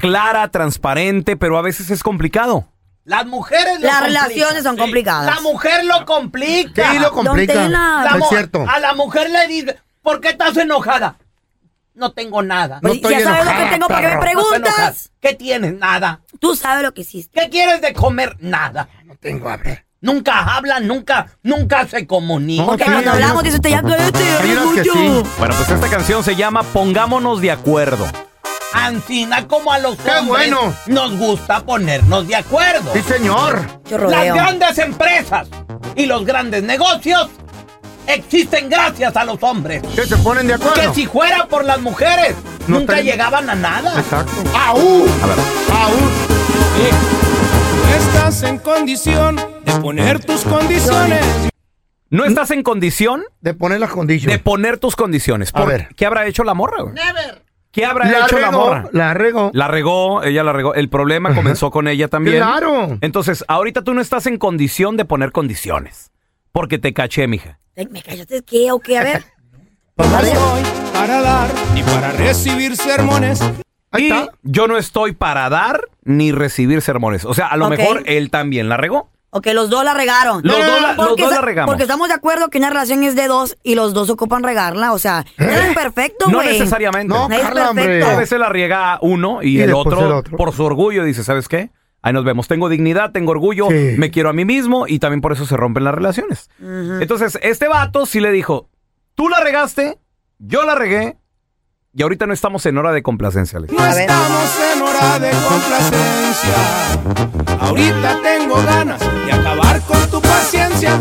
Clara, transparente, pero a veces es complicado. Las mujeres lo Las complican. relaciones son complicadas. La mujer lo complica. Sí, lo complica. La Es mu- cierto. A la mujer le dice, ¿por qué estás enojada? No tengo nada. Ya sabes lo que tengo, ¿para qué me preguntas? ¿Qué tienes? Nada. Tú sabes lo que hiciste. ¿Qué quieres de comer? Nada. No tengo hambre. Nunca hablan, nunca, nunca se comunican. Porque cuando hablamos dice usted ya cállate, mucho. Bueno, pues esta canción se llama Pongámonos de acuerdo. Ancina, como a los hombres bueno! nos gusta ponernos de acuerdo. Sí, señor. Yo Las grandes empresas y los grandes negocios existen gracias a los hombres. Que se ponen de acuerdo. Que si fuera por las mujeres, No nunca llegaban a nada. Exacto. ¡Aú! A ver. Estás en condición de poner tus condiciones. ¿No estás en condición? De poner las condiciones. De poner tus condiciones. A ver. ¿Qué habrá hecho la morra, güey? ¿Qué habrá La hecho la morra? la regó. La regó, ella la regó. El problema comenzó con ella también. Claro. Entonces, ahorita tú no estás en condición de poner condiciones. Porque te caché, mija. ¿Me callaste qué o qué? A ver. Para dar ni para recibir sermones. y yo no estoy para dar ni recibir sermones. O sea, a lo Ok. mejor él también la regó. Ok, los dos la regaron. Los dos la- los Porque dos la regamos. Porque estamos de acuerdo que una relación es de dos y los dos ocupan regarla. O sea, no es perfecto, No güey. necesariamente. No, es perfecto. A veces la riega uno y, Y el, después otro, el otro. por su orgullo, dice, ¿sabes qué? Ahí nos vemos. Tengo dignidad, tengo orgullo, me quiero a mí mismo y también por eso se rompen las relaciones. Entonces, este vato sí le dijo, tú la regaste, yo la regué y ahorita no estamos en hora de complacencia. Alex. No estamos en hora de complacencia. Ahorita tengo ganas de acabar con tu paciencia.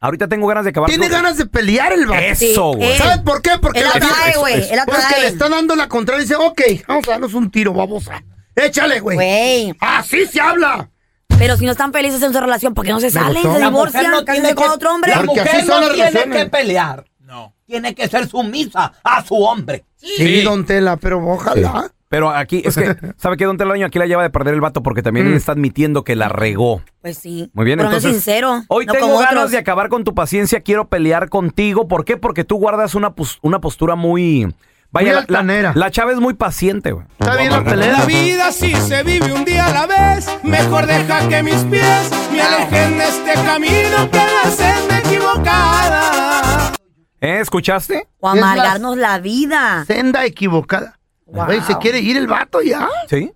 Ahorita tengo ganas de acabar. Tiene con- ganas de pelear el vato. Eso, güey. él. ¿Sabes por qué? Porque Él la- atrae, eso, güey. Porque le está dando la contraria y dice, ok, vamos a darnos un tiro, babosa. Échale, güey. Güey. Así se habla. Pero si no están felices en su relación, ¿por qué no se salen? Se La divorcian, cásense con otro hombre. La Porque mujer así son no las tiene relaciones. que pelear. No. Tiene que ser sumisa a su hombre. Sí, don Tela, pero ojalá. Pero aquí, es que, ¿sabe qué, don Telaraño? Aquí la lleva de perder el vato porque también Mm. él está admitiendo que la regó. Pues sí. Muy bien, Pero no es entonces. sincero. Hoy no tengo como ganas otros. de acabar con tu paciencia, quiero pelear contigo. ¿Por qué? Porque tú guardas una, pos- una postura muy. Vaya, la- la, la chava es muy paciente, güey. Está bien la pelea. La vida sí se vive un día a la vez. Mejor deja que mis pies me alejen de este camino que la senda equivocada. ¿Eh? ¿Escuchaste? O amargarnos la vida. Senda equivocada. Wow. Güey, se quiere ir el vato ya. Sí.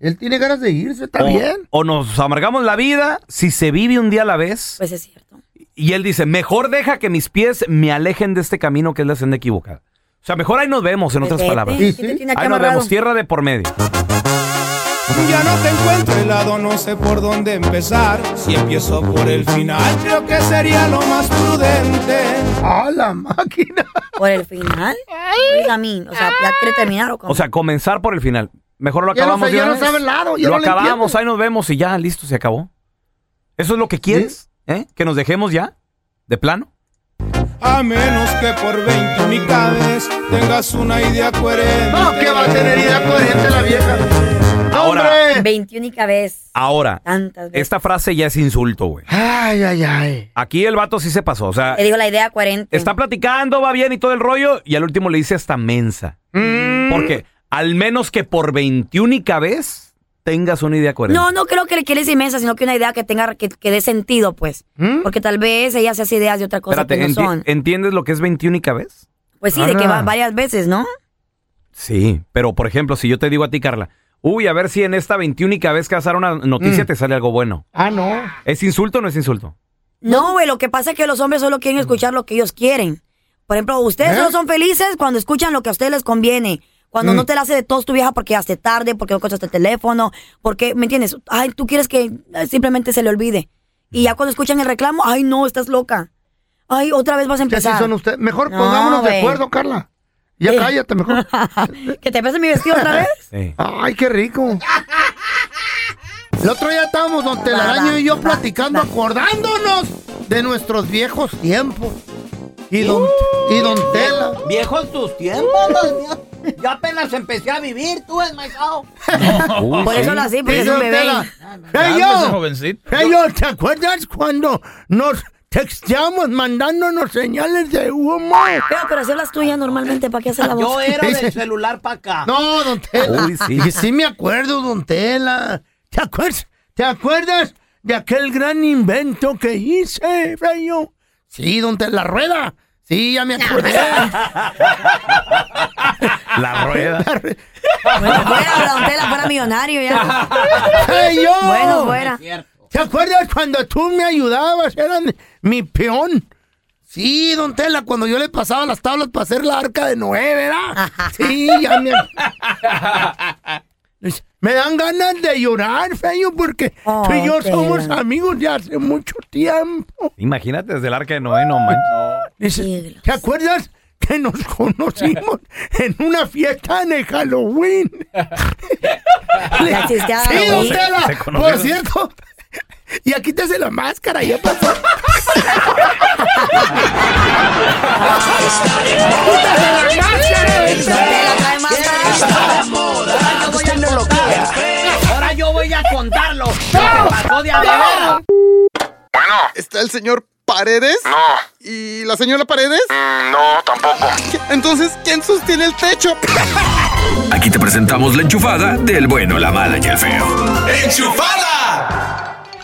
Él tiene ganas de irse, está o, bien. o nos amargamos la vida si se vive un día a la vez. Pues es cierto. Y él dice, mejor deja que mis pies me alejen de este camino que es la senda equivocada. O sea, mejor ahí nos vemos, en otras vete, palabras. ¿quién te tiene aquí Ahí nos amarrado? vemos, tierra de por medio. Ya no te encuentro helado, no sé por dónde empezar. Si empiezo por el final, creo que sería lo más prudente. ¡A la máquina! Por el final. Oiga, a mí. O sea, ¿ya quiere terminar o cómo? O sea, comenzar por el final. Mejor lo Ya no acabamos sé, de ya no sabe el lado, ya Lo no acabamos, entiende. ahí nos vemos y ya, listo, se acabó. ¿Eso es lo que quieres? ¿Eh? ¿Que nos dejemos ya? ¿De plano? A menos que por 20 únicas tengas una idea coherente. No, que va a tener idea coherente la vieja. Ahora, 21 vez. ahora, Tantas veces. esta frase ya es insulto, güey. Ay, ay, ay. Aquí el vato sí se pasó, o sea, Te digo la idea coherente. está platicando, va bien y todo el rollo, y al último le dice hasta mensa. Mm. Porque al menos que por 21 vez tengas una idea coherente. No, no creo que le quieres inmensa, sino que una idea que tenga, que, que dé sentido, pues. Porque tal vez ella se hace ideas de otra cosa Espérate, que no enti- son. ¿entiendes lo que es 21 vez? Pues sí, de que va varias veces, ¿no? Sí, pero por ejemplo, si yo te digo a ti, Carla, uy, a ver si en esta 21 vez que vas a dar una noticia Mm. te sale algo bueno. Ah, no. ¿Es insulto o no es insulto? No, güey, lo que pasa es que los hombres solo quieren escuchar lo que ellos quieren. Por ejemplo, ustedes ¿Eh? solo son felices cuando escuchan lo que a ustedes les conviene. Cuando Mm. no te la hace de tos tu vieja porque llegaste tarde, porque no contestaste el teléfono, porque, ¿me entiendes? Ay, tú quieres que eh, simplemente se le olvide. Y ya cuando escuchan el reclamo, ay, no, estás loca. Ay, otra vez vas a así empezar. son ustedes. Mejor No, pongámonos de acuerdo, Carla. Ya Eh. cállate mejor. ¿Que te pese mi vestido otra vez? Sí. Ay, qué rico. El otro día estábamos don Telaraño y yo platicando, acordándonos de nuestros viejos tiempos. Y don, y don Tela. Viejos tus tiempos. Yo apenas empecé a vivir, tú. Por eso lo así, porque Sí, es un don bebé. Tela. Hey, Cálmese, yo. Hey, yo, ¿te acuerdas cuando nos texteamos mandándonos señales de humo? Pero, pero hablas tú ya normalmente, ¿para qué hacer la voz? Yo era del celular para acá. No, don Tela. Uy, sí. Y sí me acuerdo, don Tela. ¿Te acuerdas? ¿Te acuerdas de aquel gran invento que hice, Freyo? Sí, don Tela, la rueda. Sí, ya me acordé. La rueda. Bueno, fuera, don Tela, fuera millonario ya. ¡Hey, yo! Bueno, fuera. ¿Te acuerdas cuando tú me ayudabas? Eran mi peón. Sí, don Tela, cuando yo le pasaba las tablas para hacer la arca de Noé, ¿verdad? Sí, ya me... Me dan ganas de llorar, feo, porque tú y yo Oh, somos amigos de hace mucho tiempo. Imagínate desde el arca de Noé, no manches. Dice, ¿Te acuerdas que nos conocimos en una fiesta en el Halloween? Ya existía sí, don. Tela, por cierto. Y aquí te hace la máscara, ya pasó. Trae máscara. Ahora yo voy a enloquecer. Ahora yo voy a contarlo. Pasó de. Bueno. ¿Está el señor Paredes? No. ¿Y la señora Paredes? no, tampoco. Entonces, ¿quién sostiene el techo? Aquí te presentamos la enchufada del bueno, la mala y el feo.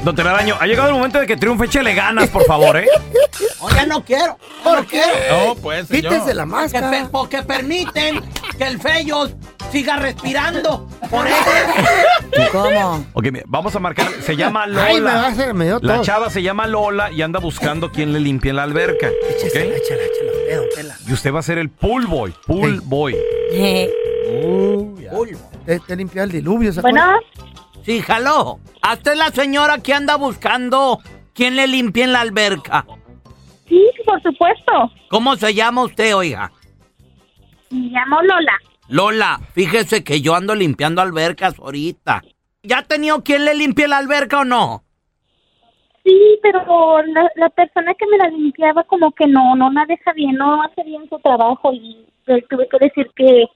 Don Telaraño, ha llegado el momento de que triunfe, échele ganas, por favor, ¿eh? Oye, no quiero. ¿Por qué? No, pues, señor. Quítese la máscara. porque permiten que el feyo siga respirando. Por eso. ¿Cómo? Ok, mira, vamos a marcar. Se llama Lola. Ay, me va a hacer, me dio La chava se llama Lola y anda buscando quién le limpie la alberca. Échesela, ¿ok? échala, échala usted, don Tela. Y usted va a ser el pool boy. Pool Sí. boy. Eh, Te, te limpia el diluvio, ¿se Bueno, acuerda? Sí, jaló. Hasta es la señora que anda buscando quién le limpie en la alberca. sí, por supuesto. ¿Cómo se llama usted, oiga? Me llamo Lola. Lola, fíjese que yo ando limpiando albercas ahorita. ¿Ya ha tenido quien le limpie la alberca o no? Sí, pero la, la persona que me la limpiaba como que no, no la deja bien, no hace bien su trabajo y tuve que decir que,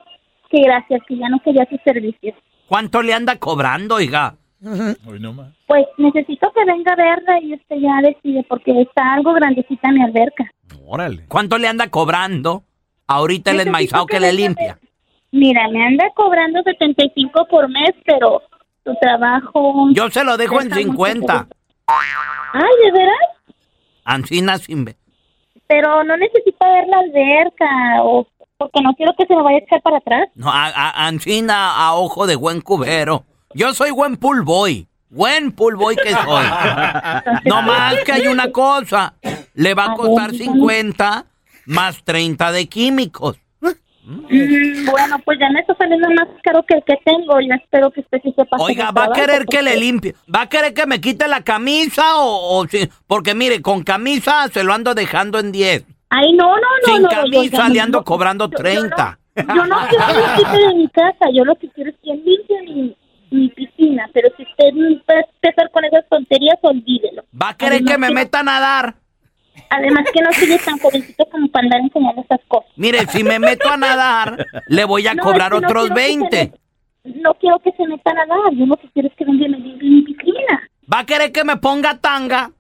que gracias, que ya no quería sus servicios. ¿Cuánto le anda cobrando, oiga? Hoy no más. Pues necesito que venga a verla y usted ya decide porque está algo grandecita mi alberca. Órale. ¿Cuánto le anda cobrando ahorita el Necesito enmaizado que que le limpia? Mira, me anda cobrando 75 por mes, pero su trabajo... Yo se lo dejo en Está muy 50. Ay, ¿de veras? Ancina sin... Pero no necesito ver la alberca o porque no quiero que se me vaya a echar para atrás. No, a, a- a ojo de buen cubero. Yo soy buen pool boy. Buen pool boy que soy. No más que hay una cosa. Le va a costar 50 más 30 de químicos. Mm, bueno, pues ya me está saliendo más caro que el que tengo. Ya espero que usted sí sepa. Oiga, ¿va a querer que le limpie? ¿Va a querer que me quite la camisa o, o sí? Porque mire, con camisa se lo ando dejando en 10. Ay, no, no, no. Sin no, camisa yo- le yo- ando cobrando 30. Yo no quiero que me quite de mi casa. Yo lo que quiero es que limpie mi, mi piscina, pero si usted va a empezar con esas tonterías, olvídelo. ¿Va a querer que me meta a nadar? Además que no sigue tan jovencito como para andar enseñando estas cosas. Mire, si me meto a nadar, le voy a No, cobrar es que no otros quiero que se 20. me- no quiero que se meta a nadar, yo lo que quiero es que venga y me limpie mi piscina. ¿Va a querer que me ponga tanga?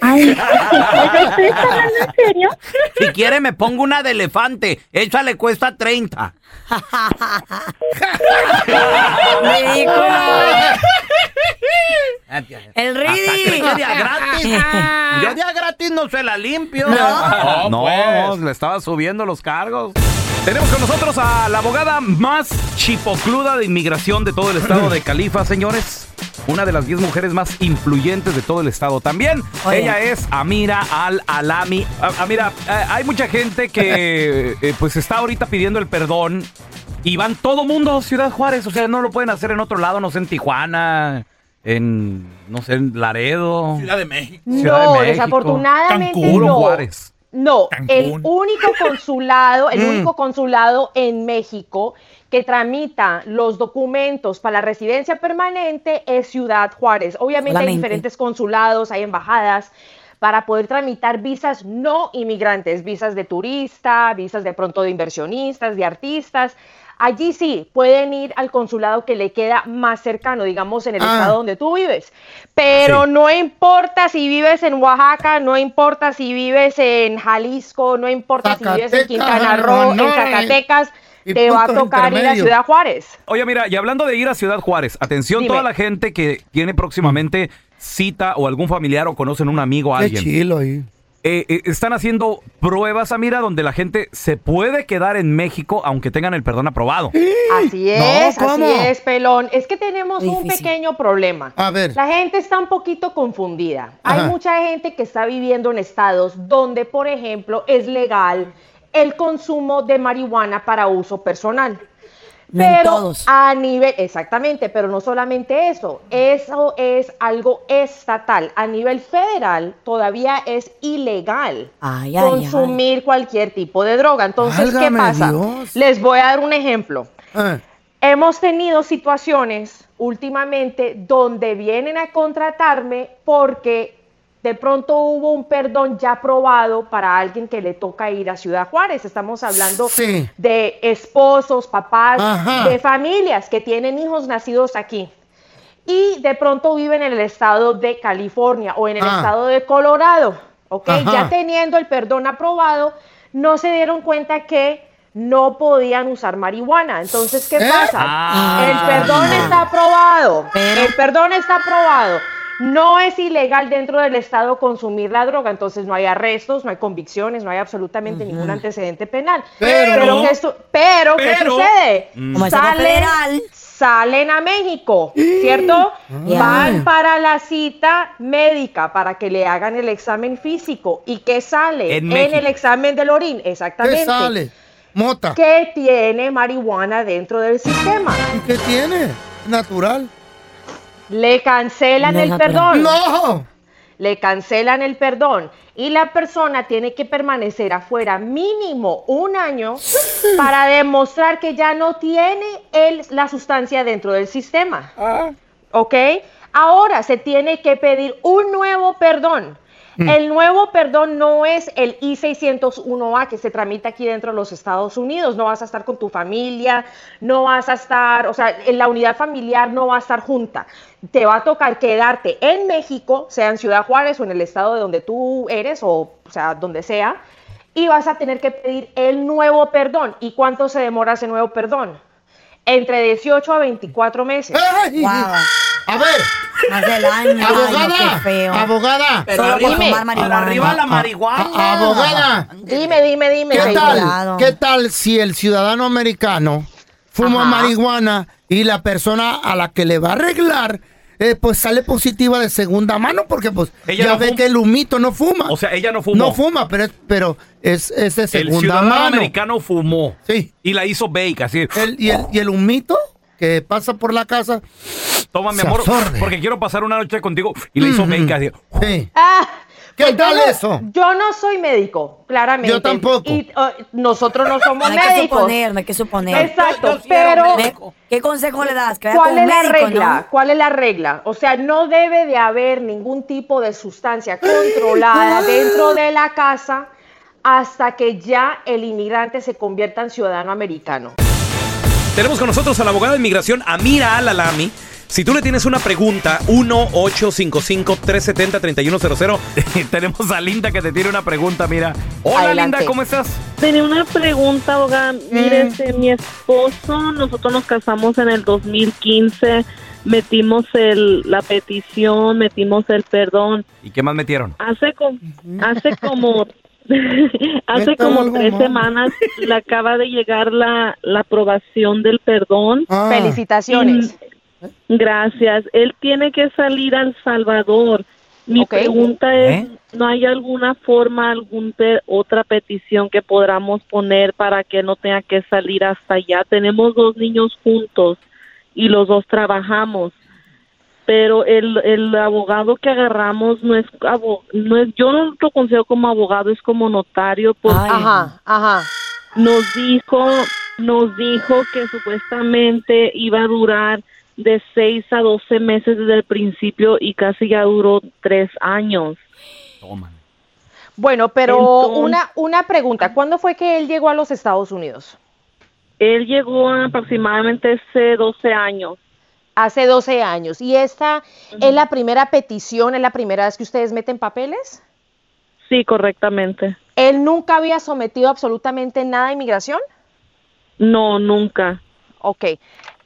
Ay, ¿usted está hablando en serio? Si quiere me pongo una de elefante. Esa le cuesta 30. El Hasta cree que día gratis. Yo día gratis no se la limpio. No, no, pues. le estaba subiendo los cargos. Tenemos con nosotros a la abogada más chipocluda de inmigración de todo el estado de Califa, señores. Una de las 10 mujeres más influyentes de todo el estado también. Oye. Ella es Amira Al-Alami. A- Amira, eh, hay mucha gente que eh, pues está ahorita pidiendo el perdón y van todo mundo a Ciudad Juárez. O sea, no lo pueden hacer en otro lado, no sé, en Tijuana, en, no sé, en Laredo. Ciudad de México. Ciudad de No, México. desafortunadamente Cancún, no. Juárez. No, el único consulado, el Mm. único consulado en México que tramita los documentos para la residencia permanente es Ciudad Juárez. Obviamente hay diferentes consulados, hay embajadas para poder tramitar visas no inmigrantes, visas de turista, visas de pronto de inversionistas, de artistas. Allí sí, pueden ir al consulado que le queda más cercano, digamos en el Ah. estado donde tú vives. Pero no importa si vives en Oaxaca, no importa si vives en Jalisco, no importa si vives en Quintana Roo, en no, Zacatecas, y te va a tocar ir a. Ciudad Juárez. Oye, mira, y hablando de ir a Ciudad Juárez, atención Dime. toda la gente que tiene próximamente cita o algún familiar o conocen un amigo o Qué alguien. chilo ahí. Eh, eh, están haciendo pruebas, Amira, donde la gente se puede quedar en México aunque tengan el perdón aprobado. Así es, así es, pelón. Es que tenemos un pequeño problema. A ver. La gente está un poquito confundida. Ajá. Hay mucha gente que está viviendo en estados donde, por ejemplo, es legal el consumo de marihuana para uso personal. No Pero todos. a nivel, exactamente, pero no solamente eso, eso es algo estatal. A nivel federal todavía es ilegal Ay, ay, consumir cualquier tipo de droga. Entonces, ¿qué pasa? Dios. Les voy a dar un ejemplo. Ah. Hemos tenido situaciones últimamente donde vienen a contratarme porque de pronto hubo un perdón ya aprobado para alguien que le toca ir a Ciudad Juárez. Estamos hablando Sí. de esposos, papás, Ajá. de familias que tienen hijos nacidos aquí. Y de pronto viven en el estado de California o en el Ah. estado de Colorado. ¿ok? Ajá. Ya teniendo el perdón aprobado, no se dieron cuenta que no podían usar marihuana. Entonces, ¿qué ¿Eh? pasa? Ah. el perdón está aprobado. El perdón está aprobado. No es ilegal dentro del estado consumir la droga, entonces no hay arrestos, no hay convicciones, no hay absolutamente ningún antecedente penal. Pero- ¿qué, pero, ¿qué sucede? Mm. Como federal. salen a México, ¿cierto? Van para la cita médica para que le hagan el examen físico. ¿Y qué sale? En el examen del orín, exactamente. ¿Qué sale? Mota. Que tiene marihuana dentro del sistema. ¿Y qué tiene? Natural. Le cancelan No el perdón. ¡No! Le cancelan el perdón. Y la persona tiene que permanecer afuera mínimo un año para demostrar que ya no tiene el, la sustancia dentro del sistema. ¿Ok? Ahora se tiene que pedir un nuevo perdón. Mm. El nuevo perdón no es el I-601A que se tramita aquí dentro de los Estados Unidos. No vas a estar con tu familia, no vas a estar, o sea, en la unidad familiar no va a estar junta. Te va a tocar quedarte en México, sea en Ciudad Juárez o en el estado de donde tú eres, o, o sea, donde sea, y vas a tener que pedir el nuevo perdón. ¿Y cuánto se demora ese nuevo perdón? Entre 18 a 24 meses. A ver. Más del año. Abogada, ay, no, qué feo. abogada. Solo por Dime. fumar marihuana. Arriba la marihuana. A- abogada. Dime, dime, dime. ¿Qué tal? ¿Qué tal si el ciudadano americano fuma Ajá. marihuana y la persona a la que le va a arreglar eh, pues sale positiva de segunda mano porque pues Ella ya no ve que el humito no fuma. O sea, ella no fumó. No fuma, pero es, pero es, es de El segunda ciudadano mano. americano fumó. Sí. Y la hizo bake, así. El- y, el, y el humito que pasa por la casa. Toma, mi amor, absorbe. porque quiero pasar una noche contigo. Y la hizo así. Sí. Ah, ¿Qué Pues yo tal no- eso? Yo no soy médico, claramente. Yo tampoco. Y uh, nosotros no somos No hay que médicos. suponer, no hay que suponer. Exacto, pero ¿Qué consejo le das? Que vaya ¿cuál con es un la médico, regla? ¿no? ¿Cuál es la regla? O sea, no debe de haber ningún tipo de sustancia controlada dentro de la casa hasta que ya el inmigrante se convierta en ciudadano americano. Tenemos con nosotros a la abogada de inmigración Amira Alalami. Si tú le tienes una pregunta, 1-855-370-3100. Tenemos a Linda que te tiene una pregunta, mira. Hola Adelante. Linda, ¿cómo estás? Tenía una pregunta, abogada. Mire, Mm. este, mi esposo, nosotros nos casamos en el 2015, metimos el, la petición, metimos el perdón. ¿Y qué más metieron? Hace, com- hace como hace como tres semanas le acaba de llegar la, la aprobación del perdón. Ah. Felicitaciones. Y- gracias. Él tiene que salir a El Salvador. Mi pregunta es, ¿Eh? ¿no hay alguna forma, alguna otra petición que podamos poner para que no tenga que salir hasta allá? Tenemos dos niños juntos y los dos trabajamos pero el, el abogado que agarramos no es, abo- no es yo no lo considero como abogado es como notario porque Ajá, ajá. nos dijo nos dijo que supuestamente iba a durar de 6 a 12 meses desde el principio y casi ya duró tres años Bueno, pero Entonces- una, una pregunta. ¿Cuándo fue que él llegó a los Estados Unidos? él llegó aproximadamente hace 12 años Hace 12 años. ¿Y esta es la primera petición, es la primera vez que ustedes meten papeles? sí correctamente ¿Él nunca había sometido absolutamente nada a inmigración? no nunca Ok.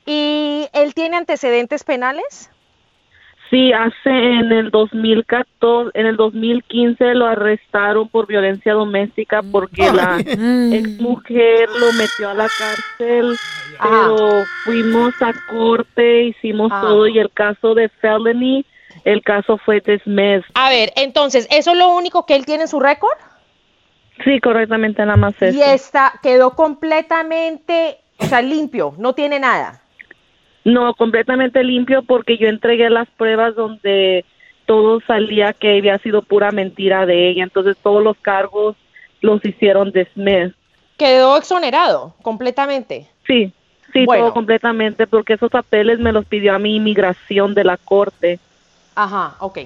¿Y él tiene antecedentes penales? Sí, hace en el 2014, en el 2015 lo arrestaron por violencia doméstica porque la ex mujer lo metió a la cárcel, pero fuimos a corte, hicimos Ah. todo y el caso de felony, el caso fue dismissed. A ver, entonces, ¿eso es lo único que él tiene en su récord? Sí, correctamente, nada más eso. Y está, quedó completamente, o sea, limpio, no tiene nada. No, completamente limpio porque yo entregué las pruebas donde todo salía que había sido pura mentira de ella, entonces todos los cargos los hicieron dismissed. Quedó exonerado completamente. Sí, sí, Bueno. todo completamente, porque esos papeles me los pidió a mi inmigración de la corte. Ajá, ok.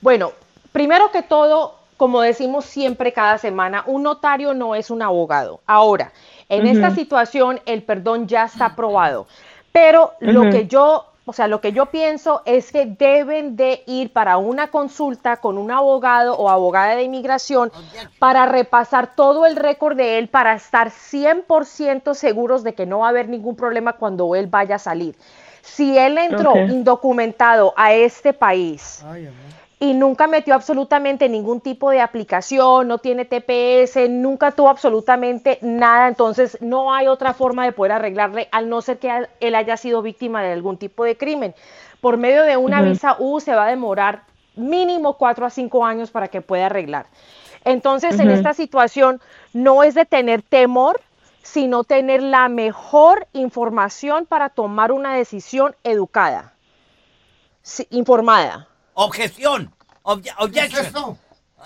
Bueno, primero que todo, como decimos siempre cada semana, un notario no es un abogado. Ahora, en esta Ujú. situación el perdón ya está aprobado, pero lo que yo, o sea, lo que yo pienso es que deben de ir para una consulta con un abogado o abogada de inmigración para repasar todo el récord de él para estar 100% seguros de que no va a haber ningún problema cuando él vaya a salir. Si él entró indocumentado a este país y nunca metió absolutamente ningún tipo de aplicación, no tiene TPS, nunca tuvo absolutamente nada, entonces no hay otra forma de poder arreglarle, al no ser que él haya sido víctima de algún tipo de crimen. Por medio de una visa U se va a demorar mínimo cuatro a cinco años para que pueda arreglar. Entonces, en esta situación no es de tener temor, sino tener la mejor información para tomar una decisión educada, informada. Objeción. Obje- objection.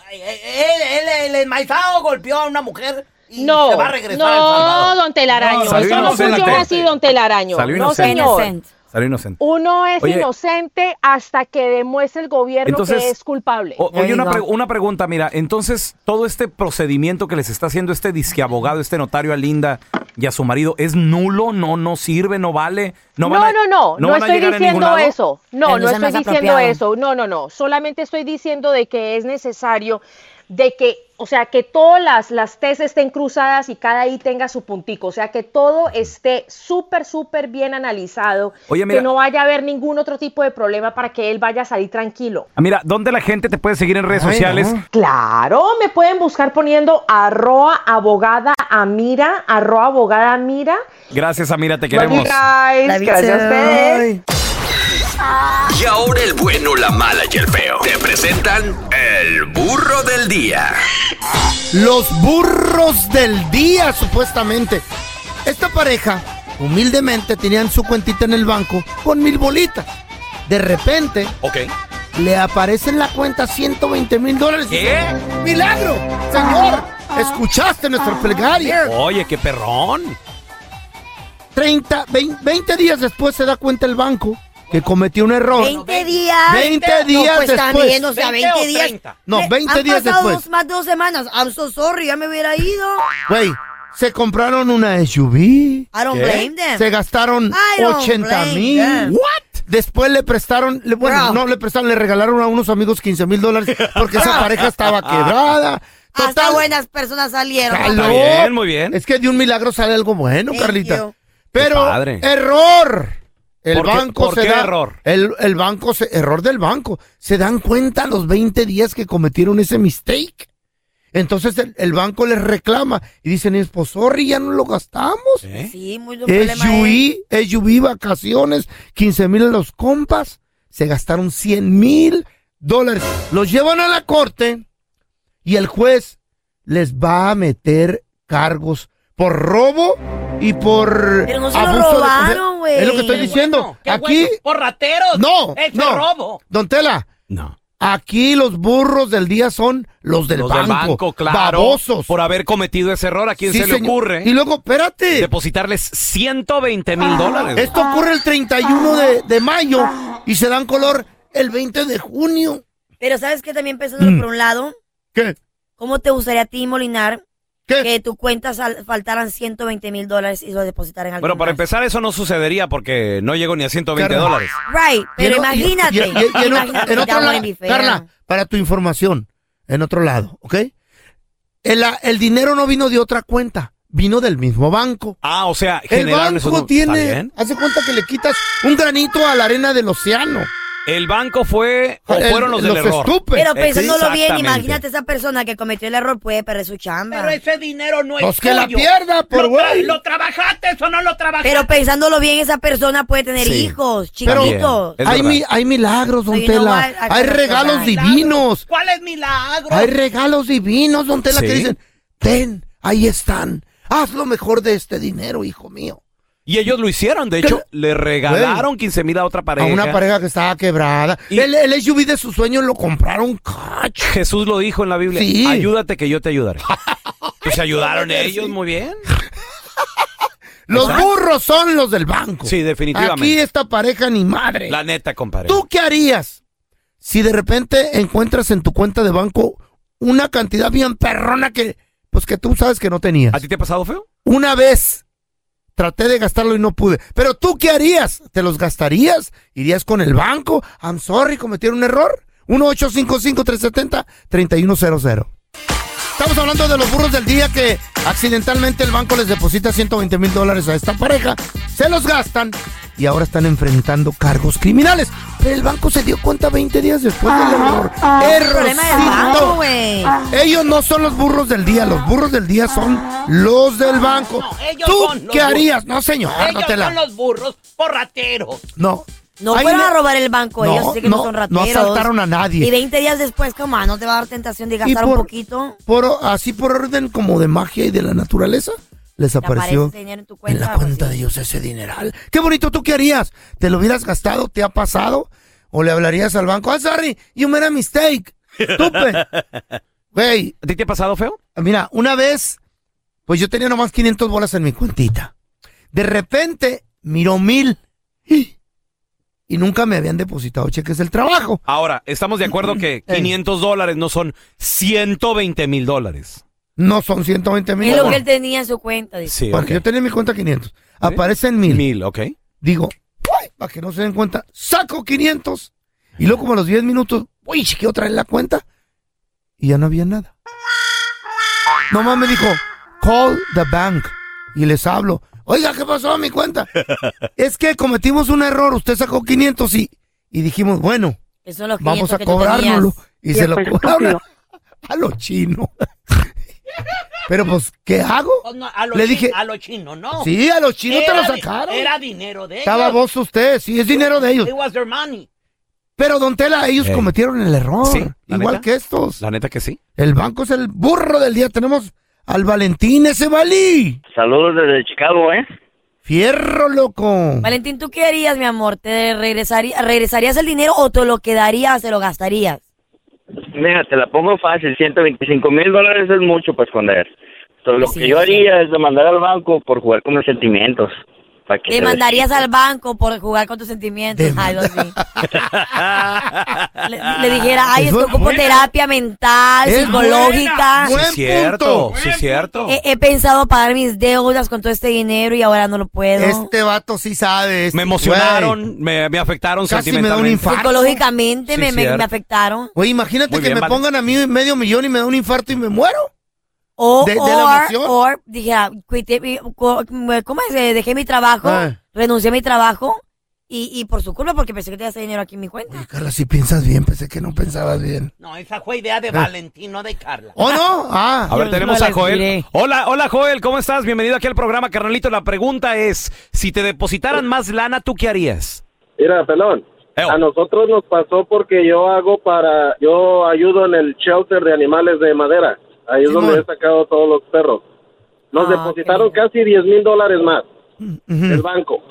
Ay, Él, él, el enmaizado golpeó a una mujer y No, se va a regresar no, al Salvador. don Telaraño, No, salió eso no inocente. funciona así, don Telaraño. Salió no, inocente. señor. Salió inocente. Uno es Oye. inocente hasta que demuestre el gobierno Entonces, que es culpable. O- oye, una, pre- una pregunta, mira, entonces todo este procedimiento que les está haciendo este disque abogado, este notario a Linda y a su marido, ¿es nulo? ¿No no sirve? ¿No vale? ¿No, No, van a- no, no, no, a estoy diciendo eso. No, no estoy diciendo apropiado. eso. No, no, no. Solamente estoy diciendo de que es necesario de que, o sea, que todas las, las T's estén cruzadas y cada I tenga su puntico. O sea, que todo esté súper, súper bien analizado. Oye, mira- que no vaya a haber ningún otro tipo de problema para que él vaya a salir tranquilo. Ah, Mira, ¿dónde la gente te puede seguir en redes Ay, sociales? no. Claro, me pueden buscar poniendo arroba abogada Amira, arroba abogada Amira. Gracias, Amira, te queremos. guys. Gracias a ustedes. Y ahora el bueno, la mala y el feo. Te presentan el burro del día. Los burros del día, supuestamente. Esta pareja, humildemente, tenían su cuentita en el banco con mil bolitas. De repente, Ok. le aparece en la cuenta 120 mil dólares. ¿Qué? ¡Milagro! Señor, escuchaste nuestra plegaria. Oye, qué perrón. 30, 20, 20 días después se da cuenta el banco que cometió un error. 20 días. 20 No, días pues después. también, o sea, 20 días. No, Me- 20 han días pasado después. dos- más de dos semanas. I'm so sorry, ya me hubiera ido. Güey, se compraron una SUV. I don't blame them. Se gastaron I don't 80 blame mil. What? Después le prestaron, le- bueno, Bro. no le prestaron, le regalaron a unos amigos 15 mil dólares porque esa pareja estaba quebrada. Hasta buenas personas salieron. Caló. bien, muy bien. Es que de un milagro sale algo bueno, Thank Carlita. you. Pero, padre. error. El ¿Por qué- banco por se qué da- error? El, el banco, se, error del banco. Se dan cuenta a los 20 días que cometieron ese mistake. Entonces el, el banco les reclama y dicen, pues sorry, ya no lo gastamos. Sí, muy buen problema. SUV, SUV, vacaciones, 15 mil a los compas. Se gastaron 100 mil dólares. Los llevan a la corte y el juez les va a meter cargos por robo y por Pero no se lo abuso de- robaron, güey. Es lo que estoy diciendo. ¡Qué Aquí, bueno! ¡Por rateros! no, ¡Ese no. robo! Don Tela, No. aquí los burros del día son los del Los banco. del banco, claro. Babosos. Por haber cometido ese error, ¿a quién Sí, se le ocurre? Y luego, espérate. Depositarles 120 mil dólares. Esto ocurre el 31 de, de mayo y se dan color el 20 de junio. Pero ¿sabes qué? También pensándolo Mm. por un lado, ¿Qué? ¿cómo te gustaría a ti, Molinar, ¿Qué? que tu cuenta sal- faltaran 120 mil dólares y lo depositaran al Bueno, para empezar, eso no sucedería porque no llego ni a 120 Carla. dólares. Right, pero Y en o- y- imagínate. y- y- y en o- imagínate, en otro lado. Carla, para tu información, en otro lado, ¿ok? El, el dinero no vino de otra cuenta, vino del mismo banco. Ah, o sea, El generaron esos banco nu- ¿Está tiene, bien? hace cuenta que le quitas un granito a la arena del océano. El banco fue o El- fueron los del los error. estúpidos. Pero pensándolo bien, Exactamente. imagínate esa persona que cometió el error puede perder su chamba. Pero ese dinero no es Pues que la pierda, por ¿Lo, tra- güey. ¿Lo trabajaste o no lo trabajaste? Pero pensándolo bien, esa persona puede tener Sí. hijos, chiquitos. Hay, mi- hay milagros, don Tela. I Hay gotta regalos divinos. ¿Cuál es milagro? Hay regalos divinos, don Tela, que dicen, ten, ahí están. Haz lo mejor de este dinero, hijo mío. Y ellos lo hicieron. De hecho, le regalaron 15 mil a otra pareja. A una pareja que estaba quebrada. Y- El, el SUV de sus sueños lo compraron cacho. Jesús lo dijo en la Biblia. Sí. Ayúdate que yo te ayudaré. Pues se ayudaron ellos, muy bien. Los Exacto. burros son los del banco. Sí, definitivamente. Aquí esta pareja ni madre. La neta, compadre. ¿Tú qué harías si de repente encuentras en tu cuenta de banco una cantidad bien perrona que, pues que tú sabes que no tenías? ¿A ti te ha pasado feo? Una vez traté de gastarlo y no pude. Pero tú qué harías? ¿Te los gastarías? ¿Irías con el banco? I'm sorry, cometieron un error. 1-855-370-3100. Estamos hablando de los burros del día que accidentalmente el banco les deposita 120 mil dólares a esta pareja, se los gastan y ahora están enfrentando cargos criminales. Pero el banco se dio cuenta 20 días después del error. El problema del banco, Errorcito. güey. Ellos no son los burros del día, los burros del día son los del banco. ellos ¿Tú son qué burros. harías? No, señor, no Ellos te la... son los burros porrateros. No. No fueron a robar el banco, No, ellos sí que no, no, son no rateros. asaltaron a nadie. Y 20 días después, ¿cómo? ¿No te va a dar tentación de gastar por- un poquito? Por, así por orden como de magia y de la naturaleza, les apareció dinero en tu en cuenta. la cuenta de ellos ese dineral. Qué bonito, ¿tú qué harías? ¿Te lo hubieras gastado? ¿Te ha pasado? ¿O le hablarías al banco? Ah, sorry, you made a mistake. Estúpido. Güey, ¿A ti te ha pasado feo? mira, una vez, pues yo tenía nomás 500 bolas en mi cuentita. De repente, miró mil. Y nunca me habían depositado cheques del trabajo. Ahora, estamos de acuerdo que 500 dólares no son 120 mil dólares. No son 120 mil. Es lo que él tenía en su cuenta. dice. Sí, Porque yo tenía en mi cuenta 500. Aparecen mil. Mil, ok. Digo, "Ay", para que no se den cuenta, saco 500. Y luego como a los 10 minutos, uy, chequeo otra vez la cuenta. Y ya no había nada. Nomás me dijo, call the bank. Y les hablo, oiga, ¿qué pasó a mi cuenta? es que cometimos un error, usted sacó 500 y, y dijimos, bueno, Esos son los vamos 500 a cobrárnoslo. Y se lo cobraron a los chinos. Pero pues, ¿qué hago? No, a los Le chi- dije, a los chinos, no. Sí, a los chinos te lo sacaron. Era dinero de ellos. Estaba vos usted, sí, es dinero de ellos. It was their money. Pero, don Tela, ellos Ey. cometieron el error. Sí, igual neta. que estos. La neta que sí. El banco es el burro del día. Tenemos al Valentín ese Valí. Saludos desde Chicago, ¿eh? Fierro, loco. Valentín, ¿tú qué harías, mi amor? ¿Te regresaría, regresarías el dinero o te lo quedarías, te lo gastarías? Mira, te la pongo fácil, 125 mil dólares es mucho para esconder. Entonces, lo Sí, que yo sí. haría es demandar al banco por jugar con mis sentimientos. Para que Te mandarías al banco por jugar con tus sentimientos. Ay, Dios mío. le, le dijera, ay, es que ocupo terapia mental, Es psicológica. Sí, cierto, sí, cierto. He, he pensado pagar mis deudas con todo este dinero y ahora no lo puedo. Este vato sí sabe. este Me emocionaron, me, me afectaron Casi me da un sentimentalmente. infarto. Psicológicamente Sí, me, me- afectaron. Oye, imagínate Muy que bien, me vale. pongan a mí medio millón y me da un infarto y me muero. O, ¿De- de la or- emoción? or, dije, ah, quité mi- co- ¿cómo es? Eh, Dejé mi trabajo, Ah. renuncié a mi trabajo y, y por su culpa, porque pensé que tenía ese dinero aquí en mi cuenta. Carla, si piensas bien, pensé que no pensabas bien. No, esa fue idea de Ah. Valentín, no de Carla. ¿Oh, no? Ah. A ver, Yo tenemos no a les Joel. diré. Hola, hola Joel, ¿cómo estás? Bienvenido aquí al programa, carnalito. La pregunta es, si te depositaran más lana, ¿tú qué harías? Mira, pelón. A nosotros nos pasó porque yo hago para, yo ayudo en el shelter de animales de madera. Ahí es donde he sacado todos los perros. Nos depositaron casi 10 mil dólares más del banco.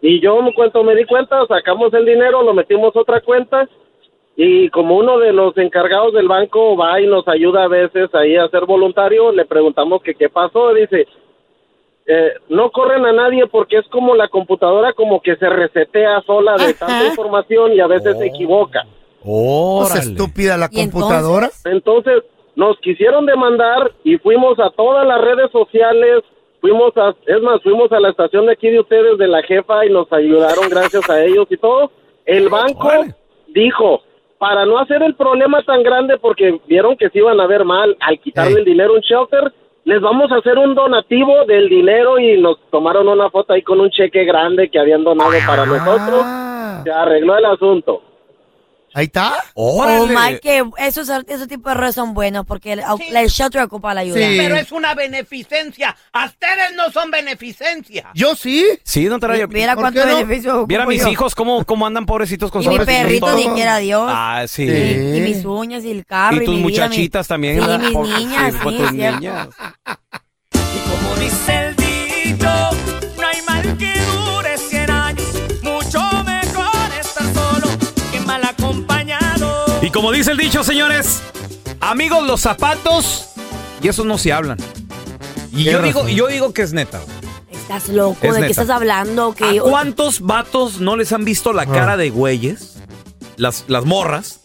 Y yo, en cuanto me di cuenta, sacamos el dinero, lo metimos a otra cuenta y como uno de los encargados del banco va y nos ayuda a veces ahí a ser voluntario, le preguntamos que qué pasó. Dice, eh, no corren a nadie porque es como la computadora como que se resetea sola de tanta información y a veces se equivoca. Pues estúpida la computadora. Entonces nos quisieron demandar y fuimos a todas las redes sociales, fuimos a, es más, fuimos a la estación de aquí de ustedes de la jefa y nos ayudaron gracias a ellos y todo. El banco dijo, para no hacer el problema tan grande porque vieron que se iban a ver mal al quitarle el dinero a un shelter, les vamos a hacer un donativo del dinero y nos tomaron una foto ahí con un cheque grande que habían donado para nosotros. Se arregló el asunto. Ahí está. Oh, my, que esos, esos tipos de errores son buenos porque el, el shelter ocupa la ayuda. Pero es una beneficencia. A ustedes no son beneficencia. Yo sí. Sí, no te Viera cuánto beneficio ocupo Viera a mis yo. hijos cómo, cómo andan pobrecitos con Y mi perrito, ni quiera Dios. Ah, sí. Y, y mis uñas y el carro. Y tus mi vida, mi- muchachitas también. Sí, ¿verdad? mis Por- niñas, sí, tus niñas. Como dice el dicho, no hay mal que Y como dice el dicho, señores, amigos los zapatos y esos no se hablan. Y yo digo, yo digo que es neta. Estás loco, Es ¿de neta. qué estás hablando? Que ¿A yo- cuántos vatos no les han visto la cara de güeyes? Las, las morras.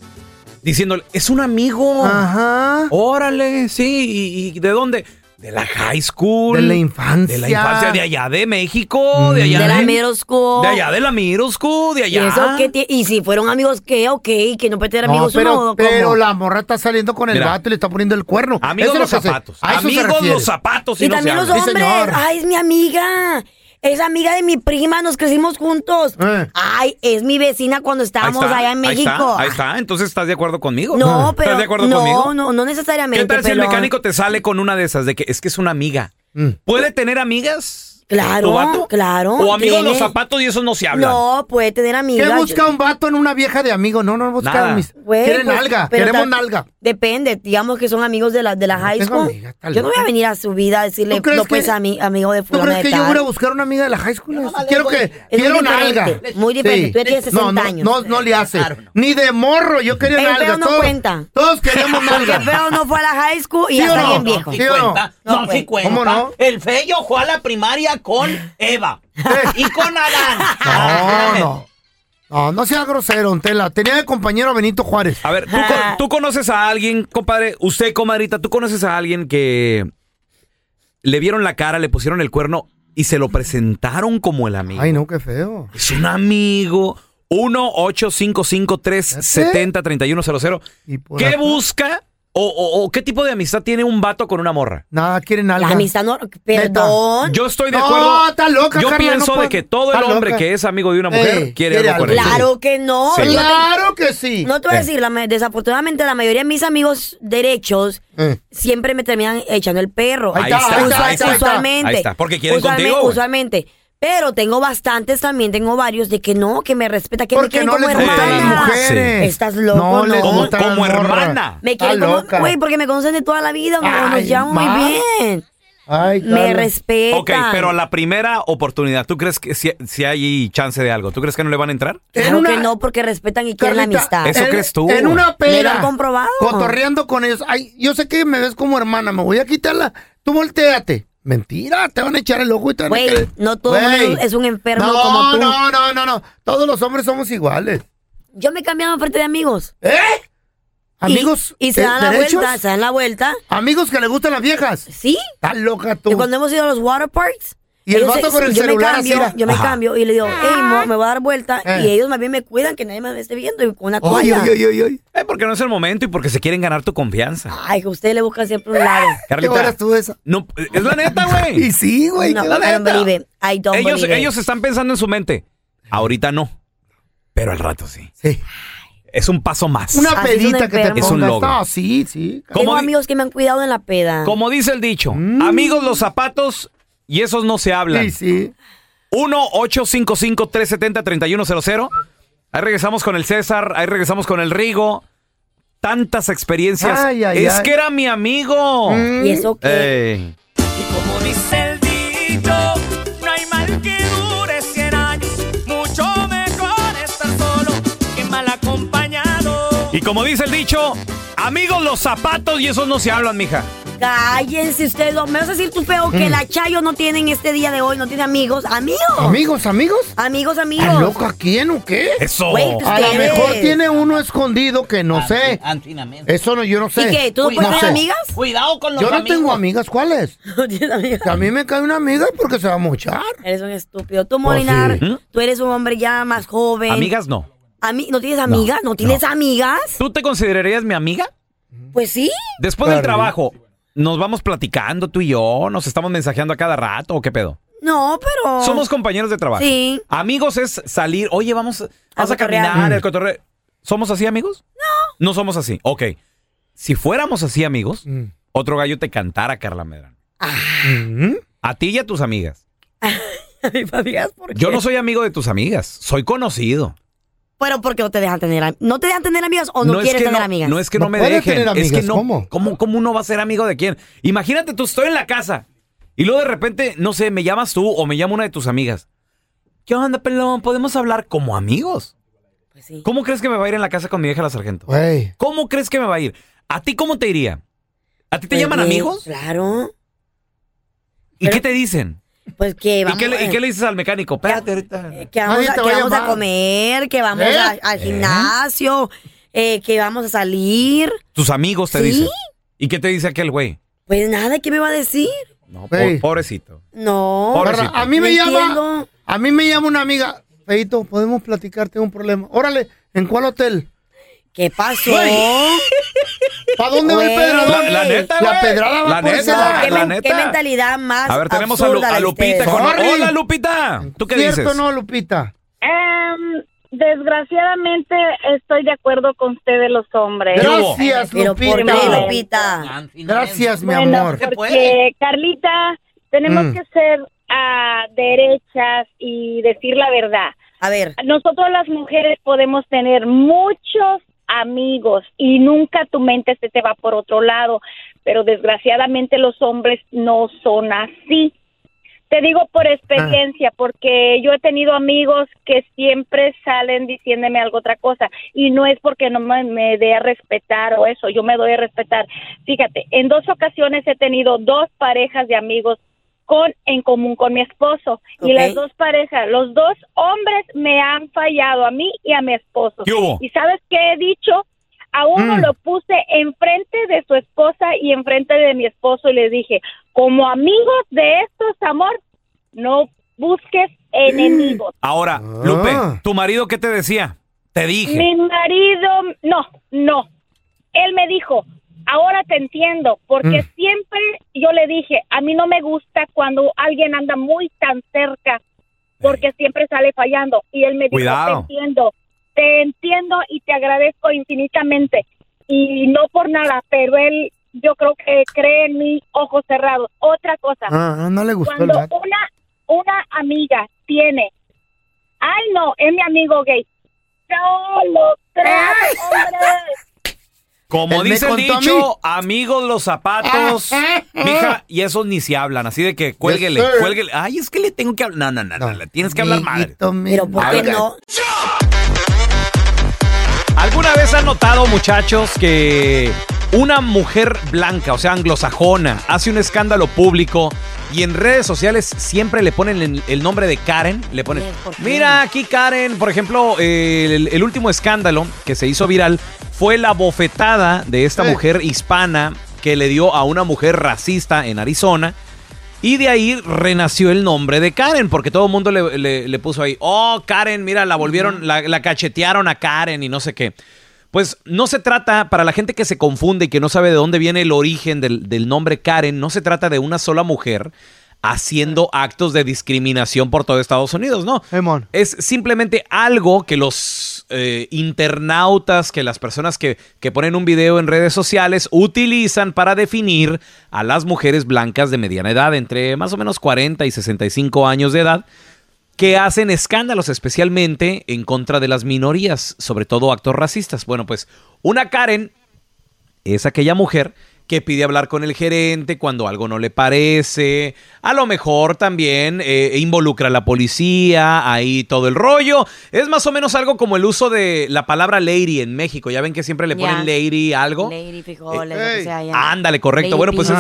Diciéndole, es un amigo. Ajá. Órale, sí. ¿Y, y de dónde? De la high school. De la infancia. De la infancia, de allá de México, de allá de la middle school. De allá de la middle school, de ¿Y, allá. eso qué ti- y si fueron amigos, ¿qué? Ok, que no puede tener No, amigos pero, uno. pero la morra está saliendo con el Mira. vato y le está poniendo el cuerno. Amigos los lo que se- zapatos. a eso se Amigos los zapatos y, Y no también los hombres. Ay, es mi amiga. Es amiga de mi prima, nos crecimos juntos. Ay, es mi vecina cuando estábamos está, allá en ahí México. está, Ahí está, entonces estás de acuerdo conmigo. No, pero ¿Estás de acuerdo no, conmigo? no, no necesariamente. ¿Qué tal si el mecánico te sale con una de esas de que es que es una amiga? ¿Puede tener amigas? Claro, ¿Tu vato? claro. O amigos tiene. los zapatos y esos no se hablan. No, puede tener amigas. ¿Qué busca un vato en una vieja de amigo? No, no busca Nada. mis. Güey, Quieren pues, nalga, pero queremos nalga. Depende, digamos que son amigos de la, de la high tengo school. amiga, yo no voy a venir a su vida a decirle, ¿Tú crees no, pues que- ami- amigo de ¿Tú fulano crees de que yo voy a buscar una amiga de la high school? quiero que. Es muy quiero diferente, nalga. muy diferente. Tú ya tienes 60 no, no, años. No, no le hace. Ni de morro, yo quería El nalga. feo no todos, cuenta. Todos Porque nalga. el feo no fue a la high school y ¿Sí ya o está no? bien viejo. ¿Sí o no? No, No, sí pues. cuenta. ¿Cómo no? El Fello fue a la primaria con Eva. y con Adán. No, no. No, no sea grosero, don Tela. Tenía de compañero a Benito Juárez. A ver, ¿tú, con- tú conoces a alguien, compadre, usted, comadrita, tú conoces a alguien que le vieron la cara, le pusieron el cuerno y se lo presentaron como el amigo. Ay, no, qué feo. Es un amigo. 1-855-370-3100. por ¿Qué acá? busca o, o- o qué tipo de amistad tiene un vato con una morra? Nada, quieren nalga. La amistad no, perdón. Yo estoy de No, acuerdo. está loca, Yo Carla, pienso no de que todo el está hombre loca. que es amigo de una mujer Ey, quiere quiere algo con algo. ella. Claro que no. Sí. Yo te- Claro que sí. No te voy a Eh. decir, la ma- desafortunadamente la mayoría de mis amigos derechos Eh. siempre me terminan echando el perro. Ahí está, ahí está, Usual- ahí está. Usualmente. Ahí está, porque quieren Usualmente- contigo, güey. Usualmente. Pero tengo bastantes también, tengo varios de que no, que me respeta, que me Porque quieren no como les gustan las hermana. mujeres. Estás loco, No Como, gustan las como morras. hermana. Me Está quieren como, loca. güey, porque me conocen de toda la vida, me- Ay, nos llevamos ma. muy bien. Ay, Me Carla. respetan. Ok, pero a la primera oportunidad, ¿tú crees que si, si hay chance de algo? ¿Tú crees que no le van a entrar? Claro que no, porque respetan y quieren la Carlita, amistad. ¿Eso en- crees tú? En una Me lo pera. han comprobado. Cotorreando con ellos. Ay, yo sé que me ves como hermana, me voy a quitarla. Tú volteate. Mentira, te van a echar el ojo y te van Güey, no todo el Güey. mundo es un enfermo no, como tú. No, no, no, no. Todos los hombres somos iguales. Yo me he cambiado frente de amigos. ¿Eh? Amigos. Y, y se ¿de- dan la derechos? vuelta, se dan la vuelta. Amigos que le gustan las viejas. Sí. Estás loca tú. Y cuando hemos ido a los water parks. Y el ellos vato con el yo celular me así cambio, era. Yo me Ajá. cambio y le digo, hey, mo, me voy a dar vuelta. Eh. Y ellos más bien me cuidan que nadie me esté viendo y con una Ay, toalla. ay, ay, ay, Eh, porque no es el momento y porque se quieren ganar tu confianza. Ay, que ustedes le buscan siempre un lado. Carlita, tú esa? No, es la neta, güey. Y sí, güey. No, I don't neta. believe it. I don't Ellos, believe it. ellos están pensando en su mente. Ahorita no. Pero al rato sí. Sí. Es un paso más. Una Así pedita que te. Es un logro. No, sí, sí. Tengo amigos que me han cuidado en la peda. Como dice el dicho, Mm. amigos los zapatos y esos no se hablan. Sí, sí. 1-855-370-3100. Ahí regresamos con el César, ahí regresamos con el Rigo. Tantas experiencias. Ay, ay, es ay. que era mi amigo. ¿Y eso qué? Ey. Y como dice el dicho, no hay mal que dure 100 años. Mucho mejor estar solo que mal acompañado. Y como dice el dicho, amigos los zapatos y esos no se hablan, mija. Cállense ustedes. dos. Me vas a decir tú feo que Mm. la Chayo no tienen este día de hoy, no tiene amigos. Amigos. ¿Amigos, amigos? Amigos, amigos. ¿Estás loca quién o qué? Eso. Güey, A lo mejor tiene uno escondido que no sé. Antinamente. Eso no, yo no sé. ¿Y qué? ¿Tú no puedes tener amigas? Cuidado con los Yo no amigos. tengo amigas, ¿cuáles? No tienes amigas. Que a mí me cae una amiga porque se va a mochar. Eres un estúpido. Tú, Pues Molinar, sí. tú eres un hombre ya más joven. Amigas no. Ami- ¿No tienes amigas? ¿No, tienes amigas? ¿Tú te considerarías mi amiga? Pues sí. Después del trabajo, ¿nos vamos platicando tú y yo? ¿Nos estamos mensajeando a cada rato o qué pedo? No, pero. Somos compañeros de trabajo. Sí. Amigos es salir, oye, vamos, vamos a, caminar, Mm. el cotorreo. ¿Somos así, amigos? No. No somos así. Ok. Si fuéramos así, amigos, Mm. otro gallo te cantara, Carla Medrano. Mm. A ti y a tus amigas. Mis amigas, ¿por qué? Yo no soy amigo de tus amigas, soy conocido. Pero ¿por qué no te dejan tener ¿No te dejan tener amigas o no, es quieres que tener no, amigas? No es que No no, me dejen, tener es que amigas, no. ¿cómo? ¿cómo? cómo uno va a ser amigo de quién? Imagínate, tú estoy en la casa y luego de repente, no sé, me llamas tú o me llama una de tus amigas. ¿Qué onda, pelón? ¿Podemos hablar como amigos? Pues sí. ¿Cómo crees que me va a ir en la casa con mi vieja la sargento? ¿Cómo crees que me va a ir? ¿A ti cómo te iría? ¿A ti te Pues llaman bien, amigos? Claro. ¿Y qué te dicen? Pues que ¿Y qué, le, y eh, qué le dices al mecánico? Espérate ahorita. que vamos, Nadie a, te que va a vamos a llamar. comer, que vamos ¿Eh? a- al ¿Eh? gimnasio, eh, que vamos a salir. Tus amigos te ¿Sí? dicen. ¿Y qué te dice aquel güey? Pues nada, ¿qué me va a decir? No, Güey. pobrecito. No. Pobrecito. A mí me No llama. entiendo. A mí me llama una amiga. Feito, podemos platicar, tengo un problema. Órale, ¿en cuál hotel? ¿Qué pasó? ¿Para dónde va el pedradón? La- la neta, La güey. pedrada va La por neta. ese lado. ¿Qué, la neta. qué mentalidad más A ver, tenemos a, Lu- a Lupita con... Sorry. Hola, Lupita. ¿Tú qué ¿Cierto dices? o no, Lupita? Em, desgraciadamente estoy de acuerdo con ustedes los hombres. ¿Qué hubo? Gracias, ¿Pero por Lupita. Gracias, mi Bueno, amor. porque Carlita, tenemos Mm. que ser ah, derechas y decir la verdad. A ver, Nosotros las mujeres podemos tener muchos amigos y nunca tu mente se te va por otro lado, pero desgraciadamente los hombres no son así. Te digo por experiencia, porque yo he tenido amigos que siempre salen diciéndome algo otra cosa y no es porque no me, me dé a respetar o eso, yo me doy a respetar. Fíjate, en dos ocasiones he tenido dos parejas de amigos con en común con mi esposo y las dos parejas, los dos hombres me han fallado a mí y a mi esposo. ¿Qué hubo? ¿Y sabes qué he dicho? A uno Mm. lo puse enfrente de su esposa y enfrente de mi esposo y le dije, como amigos de estos, amor, no busques enemigos. Ahora, Ah. Lupe, ¿tu marido qué te decía? Te dije. Mi marido, no, no. Él me dijo, ahora te entiendo, porque Mm. siempre yo le dije, a mí no me gusta cuando alguien anda muy tan cerca, porque siempre sale fallando. Y él me dijo, Cuidado. te entiendo, te entiendo y te agradezco infinitamente. Y no por nada, pero él, yo creo que cree en mí ojos cerrados. Otra cosa, Ah, no le gustó el cuando una una amiga tiene ay no es mi amigo gay no lo hombre Como dice el dicho, amigos los zapatos. Mija, y esos ni se hablan, así de que cuélguele, Yes, cuélguele. Ay, es que le tengo que hablar. No, no, no, no, le tienes que hablar madre. Pero ¿por qué no? ¿Alguna vez han notado, muchachos, que una mujer blanca, o sea, anglosajona, hace un escándalo público y en redes sociales siempre le ponen el, el nombre de Karen? Le ponen, mira aquí Karen, por ejemplo, el, el último escándalo que se hizo viral fue la bofetada de esta mujer hispana que le dio a una mujer racista en Arizona. Y de ahí renació el nombre de Karen, porque todo el mundo le, le- le puso ahí, oh, Karen, mira, la volvieron, la, la cachetearon a Karen y no sé qué. Pues no se trata, para la gente que se confunde y que no sabe de dónde viene el origen del, del nombre Karen, no se trata de una sola mujer haciendo actos de discriminación por todo Estados Unidos, ¿no? Es simplemente algo que los eh, internautas, que las personas que, que ponen un video en redes sociales utilizan para definir a las mujeres blancas de mediana edad, entre más o menos 40 y 65 años de edad, que hacen escándalos especialmente en contra de las minorías, sobre todo actos racistas. Bueno, pues una Karen es aquella mujer que pide hablar con el gerente cuando algo no le parece. A lo mejor también eh, involucra a la policía, ahí todo el rollo. Es más o menos algo como el uso de la palabra lady en México. Ya ven que siempre le ponen lady algo. Lady, frijoles, lo que sea, ya. Ándale, correcto. Lady bueno, pues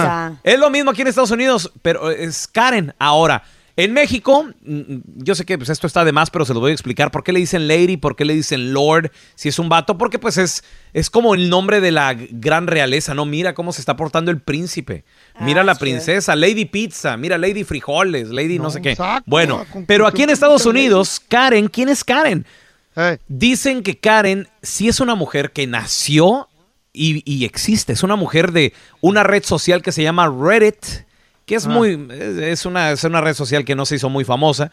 es lo mismo aquí en Estados Unidos, pero es Karen. Ahora, en México, mm, yo sé que pues, esto está de más, pero se lo voy a explicar. ¿Por qué le dicen lady? ¿Por qué le dicen lord? Si es un vato, porque pues es, es como el nombre de la gran realeza, ¿no? Mira cómo se está portando el príncipe. Mira la princesa, Lady Pizza, mira Lady Frijoles, Lady no, sé qué. exacto. Bueno, pero aquí en Estados Unidos, Karen, ¿quién es Karen? Dicen que Karen sí es una mujer que nació y, y existe. Es una mujer de una red social que se llama Reddit, que es Ah. muy. Es una, es una red social que no se hizo muy famosa.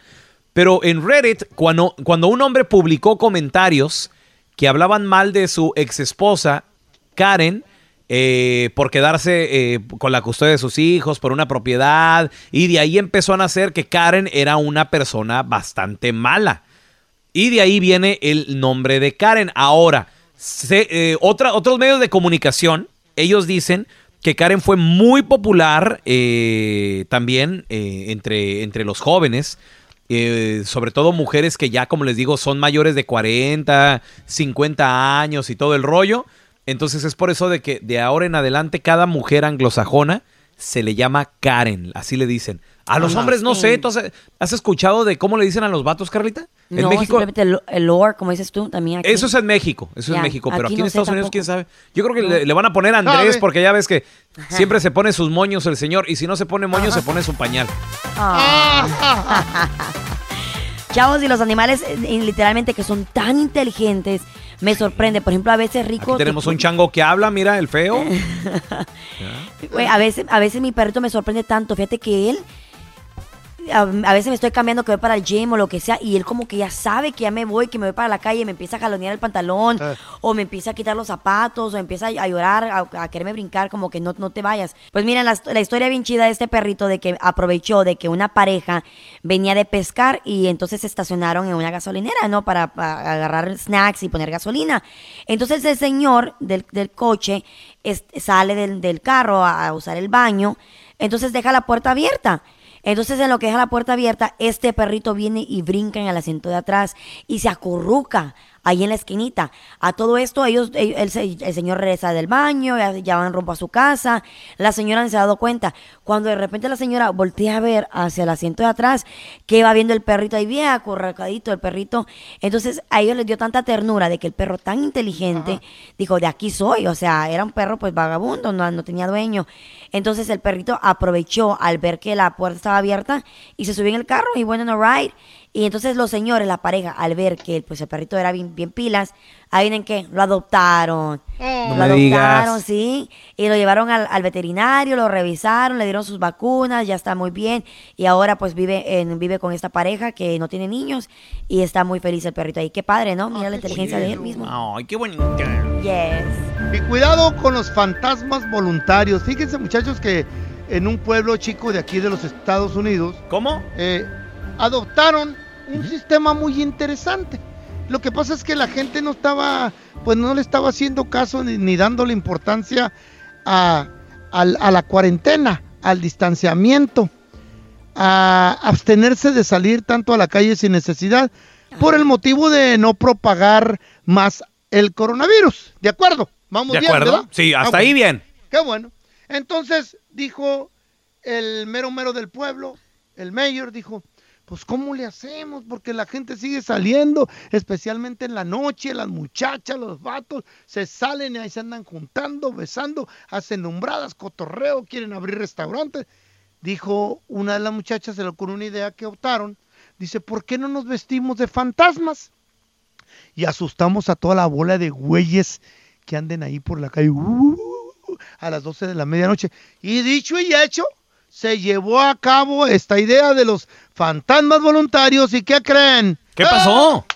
Pero en Reddit, cuando, cuando un hombre publicó comentarios que hablaban mal de su ex esposa, Karen, eh, por quedarse eh, con la custodia de sus hijos, por una propiedad, y de ahí empezó a nacer que Karen era una persona bastante mala. Y de ahí viene el nombre de Karen. Ahora, se- eh, otra, otros medios de comunicación, ellos dicen que Karen fue muy popular eh, también eh, entre, entre los jóvenes. eh, sobre todo mujeres que ya, como les digo, son mayores de 40, 50 años y todo el rollo. Entonces es por eso de que de ahora en adelante cada mujer anglosajona se le llama Karen, así le dicen. A los Ajá. hombres no sé, ¿tú has, has escuchado de cómo le dicen a los vatos, Carlita? En No, México simplemente el, el lore, como dices tú, también aquí. eso es en México, eso es Ya, en México, pero aquí aquí, en no Estados Unidos tampoco. quién sabe. Yo creo que No. le, le van a poner Andrés porque ya ves que siempre se pone sus moños el señor y si no se pone moños se pone su pañal. Ah. Chavos, y los animales, eh, literalmente, que son tan inteligentes, me sorprende. Por ejemplo, a veces Rico... Aquí tenemos un chango que habla, mira, el feo. Güey, a veces, a veces mi perrito me sorprende tanto. Fíjate que él, a, a veces me estoy cambiando que voy para el gym o lo que sea, y él como que ya sabe que ya me voy, que me voy para la calle, me empieza a jalonear el pantalón, o me empieza a quitar los zapatos, o empieza a llorar, a, a quererme brincar, como que no, no te vayas. Pues miren, la, la historia bien chida de este perrito, de que aprovechó de que una pareja venía de pescar y entonces se estacionaron en una gasolinera, ¿no? Para, para agarrar snacks y poner gasolina. Entonces el señor del, del coche es- sale del, del carro a, a usar el baño, entonces deja la puerta abierta. Entonces, en lo que deja la puerta abierta, este perrito viene y brinca en el asiento de atrás y se acurruca ahí en la esquinita. A todo esto, ellos, ellos- el, se- el señor regresa del baño, ya, ya van rumbo a su casa. La señora se ha dado cuenta. Cuando de repente la señora voltea a ver hacia el asiento de atrás, que va viendo el perrito ahí bien acurrucadito, el perrito. Entonces, a ellos les dio tanta ternura de que el perro tan inteligente dijo, de aquí soy. O sea, era un perro pues vagabundo, no, no tenía dueño. Entonces el perrito aprovechó al ver que la puerta estaba abierta y se subió en el carro y bueno, no ride. Y entonces los señores, la pareja, al ver que pues el perrito era bien, bien pilas, ahí en que lo adoptaron. No lo me adoptaron, digas. sí. Y lo llevaron al, al veterinario, lo revisaron, le dieron sus vacunas, ya está muy bien. Y ahora pues vive, en, vive con esta pareja que no tiene niños y está muy feliz el perrito ahí. Qué padre, ¿no? Mira la inteligencia de él mismo. Ay, qué bonito. Yes. Y cuidado con los fantasmas voluntarios. Fíjense, muchachos, que en un pueblo chico de aquí de los Estados Unidos. ¿Cómo? eh, adoptaron un sistema muy interesante. Lo que pasa es que la gente no estaba pues no le estaba haciendo caso ni, ni dándole importancia a, a la cuarentena, al distanciamiento, a abstenerse de salir tanto a la calle sin necesidad, por el motivo de no propagar más el coronavirus. ¿De acuerdo? Vamos ¿De bien, acuerdo? ¿verdad? Sí, Ah, hasta ahí bien. Qué bueno. Entonces dijo el mero mero del pueblo, el mayor, dijo, pues ¿cómo le hacemos? Porque la gente sigue saliendo, especialmente en la noche, las muchachas, los vatos, se salen y ahí se andan juntando, besando, hacen nombradas, cotorreo, quieren abrir restaurantes. Dijo una de las muchachas, se le ocurrió una idea que optaron, dice, ¿por qué no nos vestimos de fantasmas? Y asustamos a toda la bola de güeyes que anden ahí por la calle uh, a las 12 de la medianoche. Y dicho y hecho, se llevó a cabo esta idea de los fantasmas voluntarios. ¿Y qué creen? ¿Qué pasó?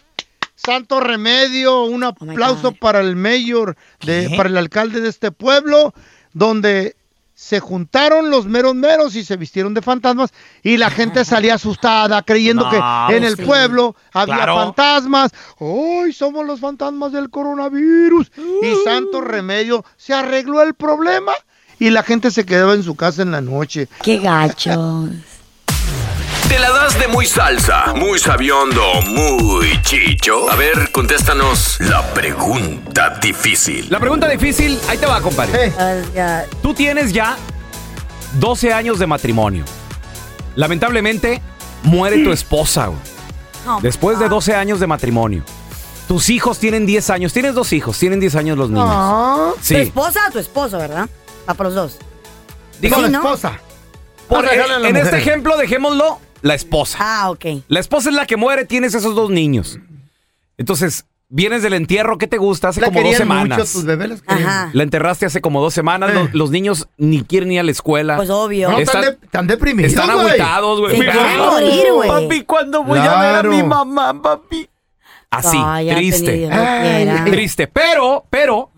Santo remedio, un aplauso para el mayor, de, para el alcalde de este pueblo, donde se juntaron los meros meros y se vistieron de fantasmas y la gente salía asustada creyendo No, que en el sí. pueblo había Claro. fantasmas. ¡Ay, somos los fantasmas del coronavirus! Y santo remedio, se arregló el problema y la gente se quedaba en su casa en la noche. ¡Qué gachos! ¿Te la das de muy salsa, muy sabiondo, muy chicho? A ver, contéstanos la pregunta difícil. La pregunta difícil, ahí te va, compadre. Tú tienes ya 12 años de matrimonio. Lamentablemente, muere tu esposa, güey. No, Después de 12 años de matrimonio. Tus hijos tienen 10 años. Tienes dos hijos, tienen 10 años los niños. ¿Tu Sí. esposa o tu esposo, verdad? Va para los dos. Digo, la esposa. Por- en este ejemplo, dejémoslo, la esposa. Ah, ok. La esposa es la que muere, tienes esos dos niños. Entonces, vienes del entierro, ¿qué te gusta? Hace La como dos querían mucho, semanas. tus bebés. La enterraste hace como dos semanas. Los, los niños ni quieren ir a la escuela. Pues obvio. No, Están, están, de- están deprimidos, están güey. agüitados, güey. Morir, güey. Papi, ¿cuándo voy a ver a mi mamá, papi? Así, triste. Triste. Pero, pero,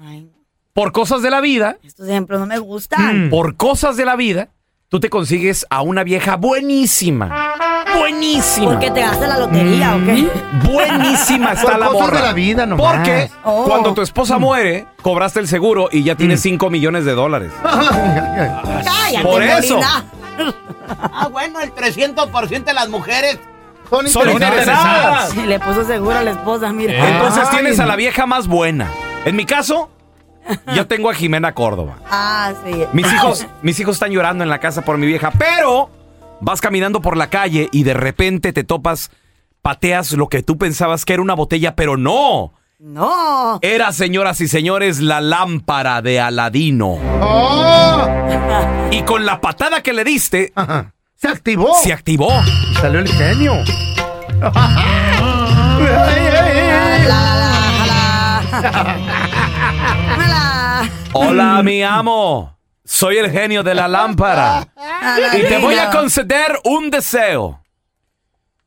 por cosas de la vida, Estos ejemplos no me gustan. por cosas de la vida, tú te consigues a una vieja buenísima. Buenísima. Porque te gastas la lotería, ¿o qué? Buenísima está Por la cosas morra. de la vida nomás. Porque Oh. cuando tu esposa muere, cobraste el seguro y ya tienes 5 millones de dólares. Cállate, Por eso. Molina. Ah, bueno, el 300% de las mujeres Son Son interesadas. Sí, le puso seguro a la esposa, mira. Entonces Ay. tienes a la vieja más buena. En mi caso, yo tengo a Jimena Córdoba. Ah, sí. Mis hijos, mis hijos están llorando en la casa por mi vieja, pero vas caminando por la calle y de repente te topas, pateas lo que tú pensabas que era una botella, pero no. No. Era, señoras y señores, la lámpara de Aladino. ¡Oh! Y con la patada que le diste, Ajá. Se activó. se activó. Y salió el genio. Hola. Hola, mi amo. Soy el genio de la lámpara. Y te voy a conceder un deseo.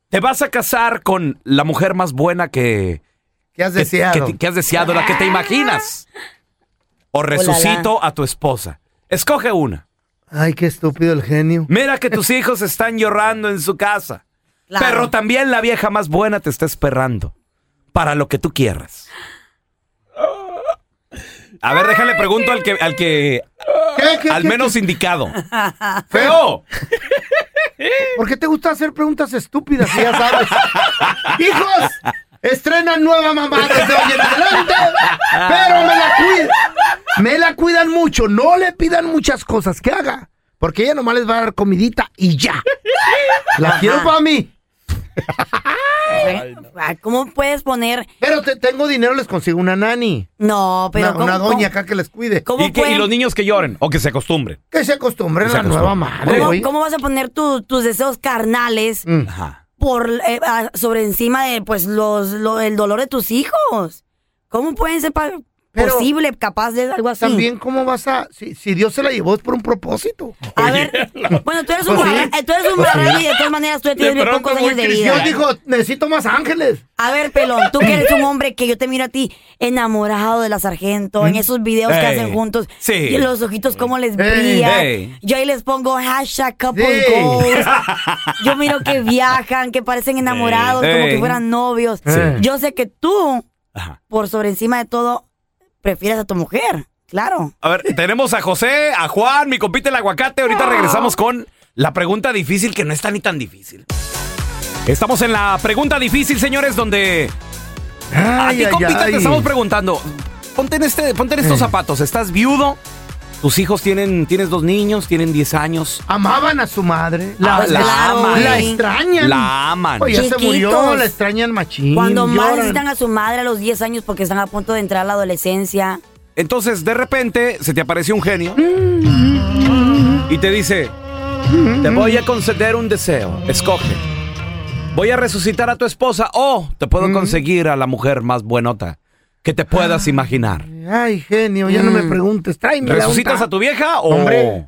Te vas a casar con la mujer más buena que, ¿Qué has que, deseado? que- que has deseado, la que te imaginas. O resucito a tu esposa. Escoge una. Ay, qué estúpido el genio. Mira que tus hijos están llorando en su casa. Claro. Pero también la vieja más buena te está esperando. Para lo que tú quieras. A ver, déjale pregunto al que, al que, ¿Qué, qué, al qué, menos indicado. ¡Feo! ¿Por qué te gusta hacer preguntas estúpidas si ya sabes? ¡Hijos! Estrenan nueva mamá desde hoy en adelante, pero me la cuidan. Me la cuidan mucho. No le pidan muchas cosas que haga, porque ella nomás les va a dar comidita y ya. La quiero para mí. ¿Cómo puedes poner? Pero te, tengo dinero, les consigo una nani. No, pero una, ¿cómo, una cómo- doña acá que les cuide. ¿Cómo ¿Y, qué- y los niños que lloren o que se acostumbren. Que se acostumbren Que a la nueva madre, ¿Cómo, güey. cómo vas a poner tu- tus deseos carnales Mm. Ajá. por eh, sobre encima de pues los lo- el dolor de tus hijos? ¿Cómo pueden ser pa- Pero- posible, capaz de algo así? También, ¿cómo vas a...? Si, si Dios se la llevó es por un propósito. A ver, bueno, tú eres un, Pues marrano- eh, tú eres un Pues y de todas maneras tú ya tienes muy pocos años de vida. Dios dijo, necesito más ángeles. A ver, pelón, tú que eres un hombre que yo te miro a ti enamorado de la sargento, en esos videos que hacen juntos, sí. y los ojitos cómo les brillan. ey. Yo ahí les pongo hashtag couple Sí. goals. Yo miro que viajan, que parecen enamorados, como que fueran novios. Sí. Yo sé que tú, Ajá. por sobre encima de todo, prefieres a tu mujer, claro. A ver, tenemos a José, a Juan, mi compite el aguacate. Ahorita regresamos con la pregunta difícil, que no está ni tan difícil. Estamos en la pregunta difícil, señores, donde a ti, ay, compita, ay. te estamos preguntando. Ponte en, este, ponte en estos Eh. zapatos. ¿Estás viudo? Tus hijos tienen, tienes dos niños, tienen 10 años. Amaban a su madre. Ah, la aman. La extrañan. La aman. Oye, ya se murió, Chiquitos. la extrañan machín. Cuando más necesitan a su madre a los 10 años porque están a punto de entrar a la adolescencia. Entonces, de repente, se te aparece un genio y te dice, te voy a conceder un deseo, escoge. Voy a resucitar a tu esposa o te puedo conseguir a la mujer más buenota que te puedas imaginar. Ay, genio, ya no me preguntes. Tráeme ¿Resucitas a tu vieja o Hombre.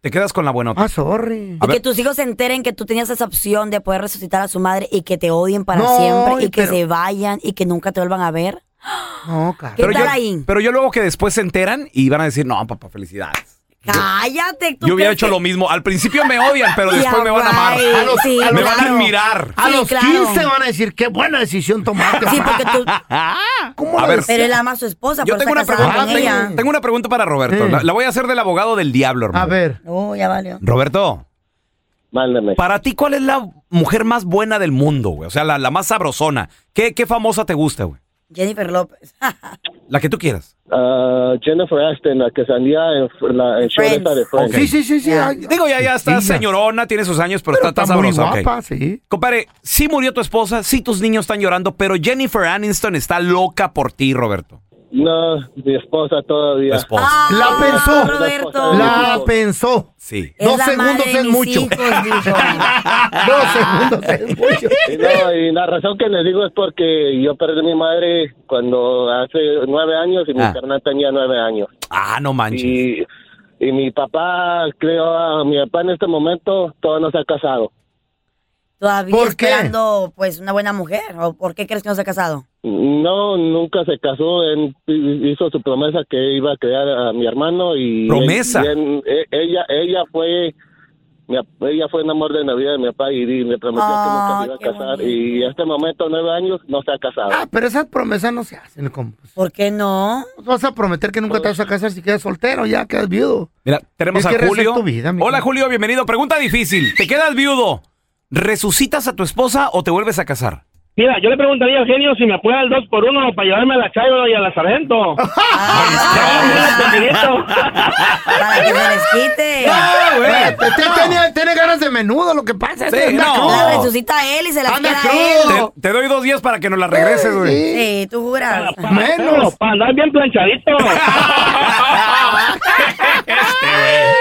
te quedas con la buenota? Ah, sorry. A Y ver. que tus hijos se enteren que tú tenías esa opción de poder resucitar a su madre y que te odien para No, siempre y que pero- se vayan y que nunca te vuelvan a ver. No, cara. ¿Qué Pero tal yo, ahí? pero yo luego que después se enteran y van a decir, no, papá, felicidades. Cállate. ¿tú Yo hubiera hecho que- lo mismo. Al principio me odian, pero Yeah, después me van a amar. right. A los- Sí, me van a admirar. A los claro. 15 van a decir, qué buena decisión tomaste. Sí, porque tú... ¿Cómo A ver. Pero él ama a su esposa, Yo tengo una, pregunta, con ella. tengo, tengo una pregunta para Roberto. La, la voy a hacer del abogado del diablo, hermano. A ver. Oh, ya valió. Roberto, Mándame. para ti, ¿cuál es la mujer más buena del mundo, güey? O sea, la, la más sabrosona. ¿Qué, ¿Qué famosa te gusta, güey? Jennifer López. La que tú quieras. Ah, Jennifer Aston, la que salía en la en show esta de Friends. Sí, sí, sí, sí. Digo, ya, ya está señorona, tiene sus años, pero, Pero está, está muy sabrosa. guapa, sí. Compadre, sí murió tu esposa, sí tus niños están llorando, pero Jennifer Aniston está loca por ti, Roberto. No, mi esposa todavía. Tu esposa. Ah, La pensó. Roberto. La pensó. Sí. Es Dos la segundos es mucho. hijos. Dos segundos es mucho. Y, no, y la razón que les digo es porque yo perdí a mi madre cuando hace nueve años y mi Ah. carnal tenía nueve años. Ah, no manches. Y, y mi papá, creo, a mi papá en este momento todavía no se ha casado. Todavía ¿Por qué? esperando, pues, una buena mujer. ¿O por qué crees que no se ha casado? No, nunca se casó. Él hizo su promesa que iba a crear a mi hermano y ¿Promesa? él- e- ella, ella fue, ella fue un amor de Navidad de mi papá y, me prometió Ah, que nunca se iba a casar bonito. y en este momento nueve años no se ha casado. Ah, pero esas promesas no se hacen. ¿Por qué no? Vas a prometer que nunca te vas a casar si quedas soltero, ya quedas viudo. Mira, tenemos a Julio. tu vida. Hola, Julio, bienvenido. Pregunta difícil. ¿Te quedas viudo? ¿Resucitas a tu esposa o te vuelves a casar? Mira, yo le preguntaría al genio si me puede el 2 por 1 para llevarme a la Chayo y a la Sargento. Para que se les quite. No, güey. Tiene, tiene ganas de menudo, lo que pasa. Sí, no. La resucita a él y se la Anda queda a él. Te, te doy dos días para que nos la regreses, güey. Sí. Sí, tú juras. Menos. Para andar bien planchadito. Este, güey.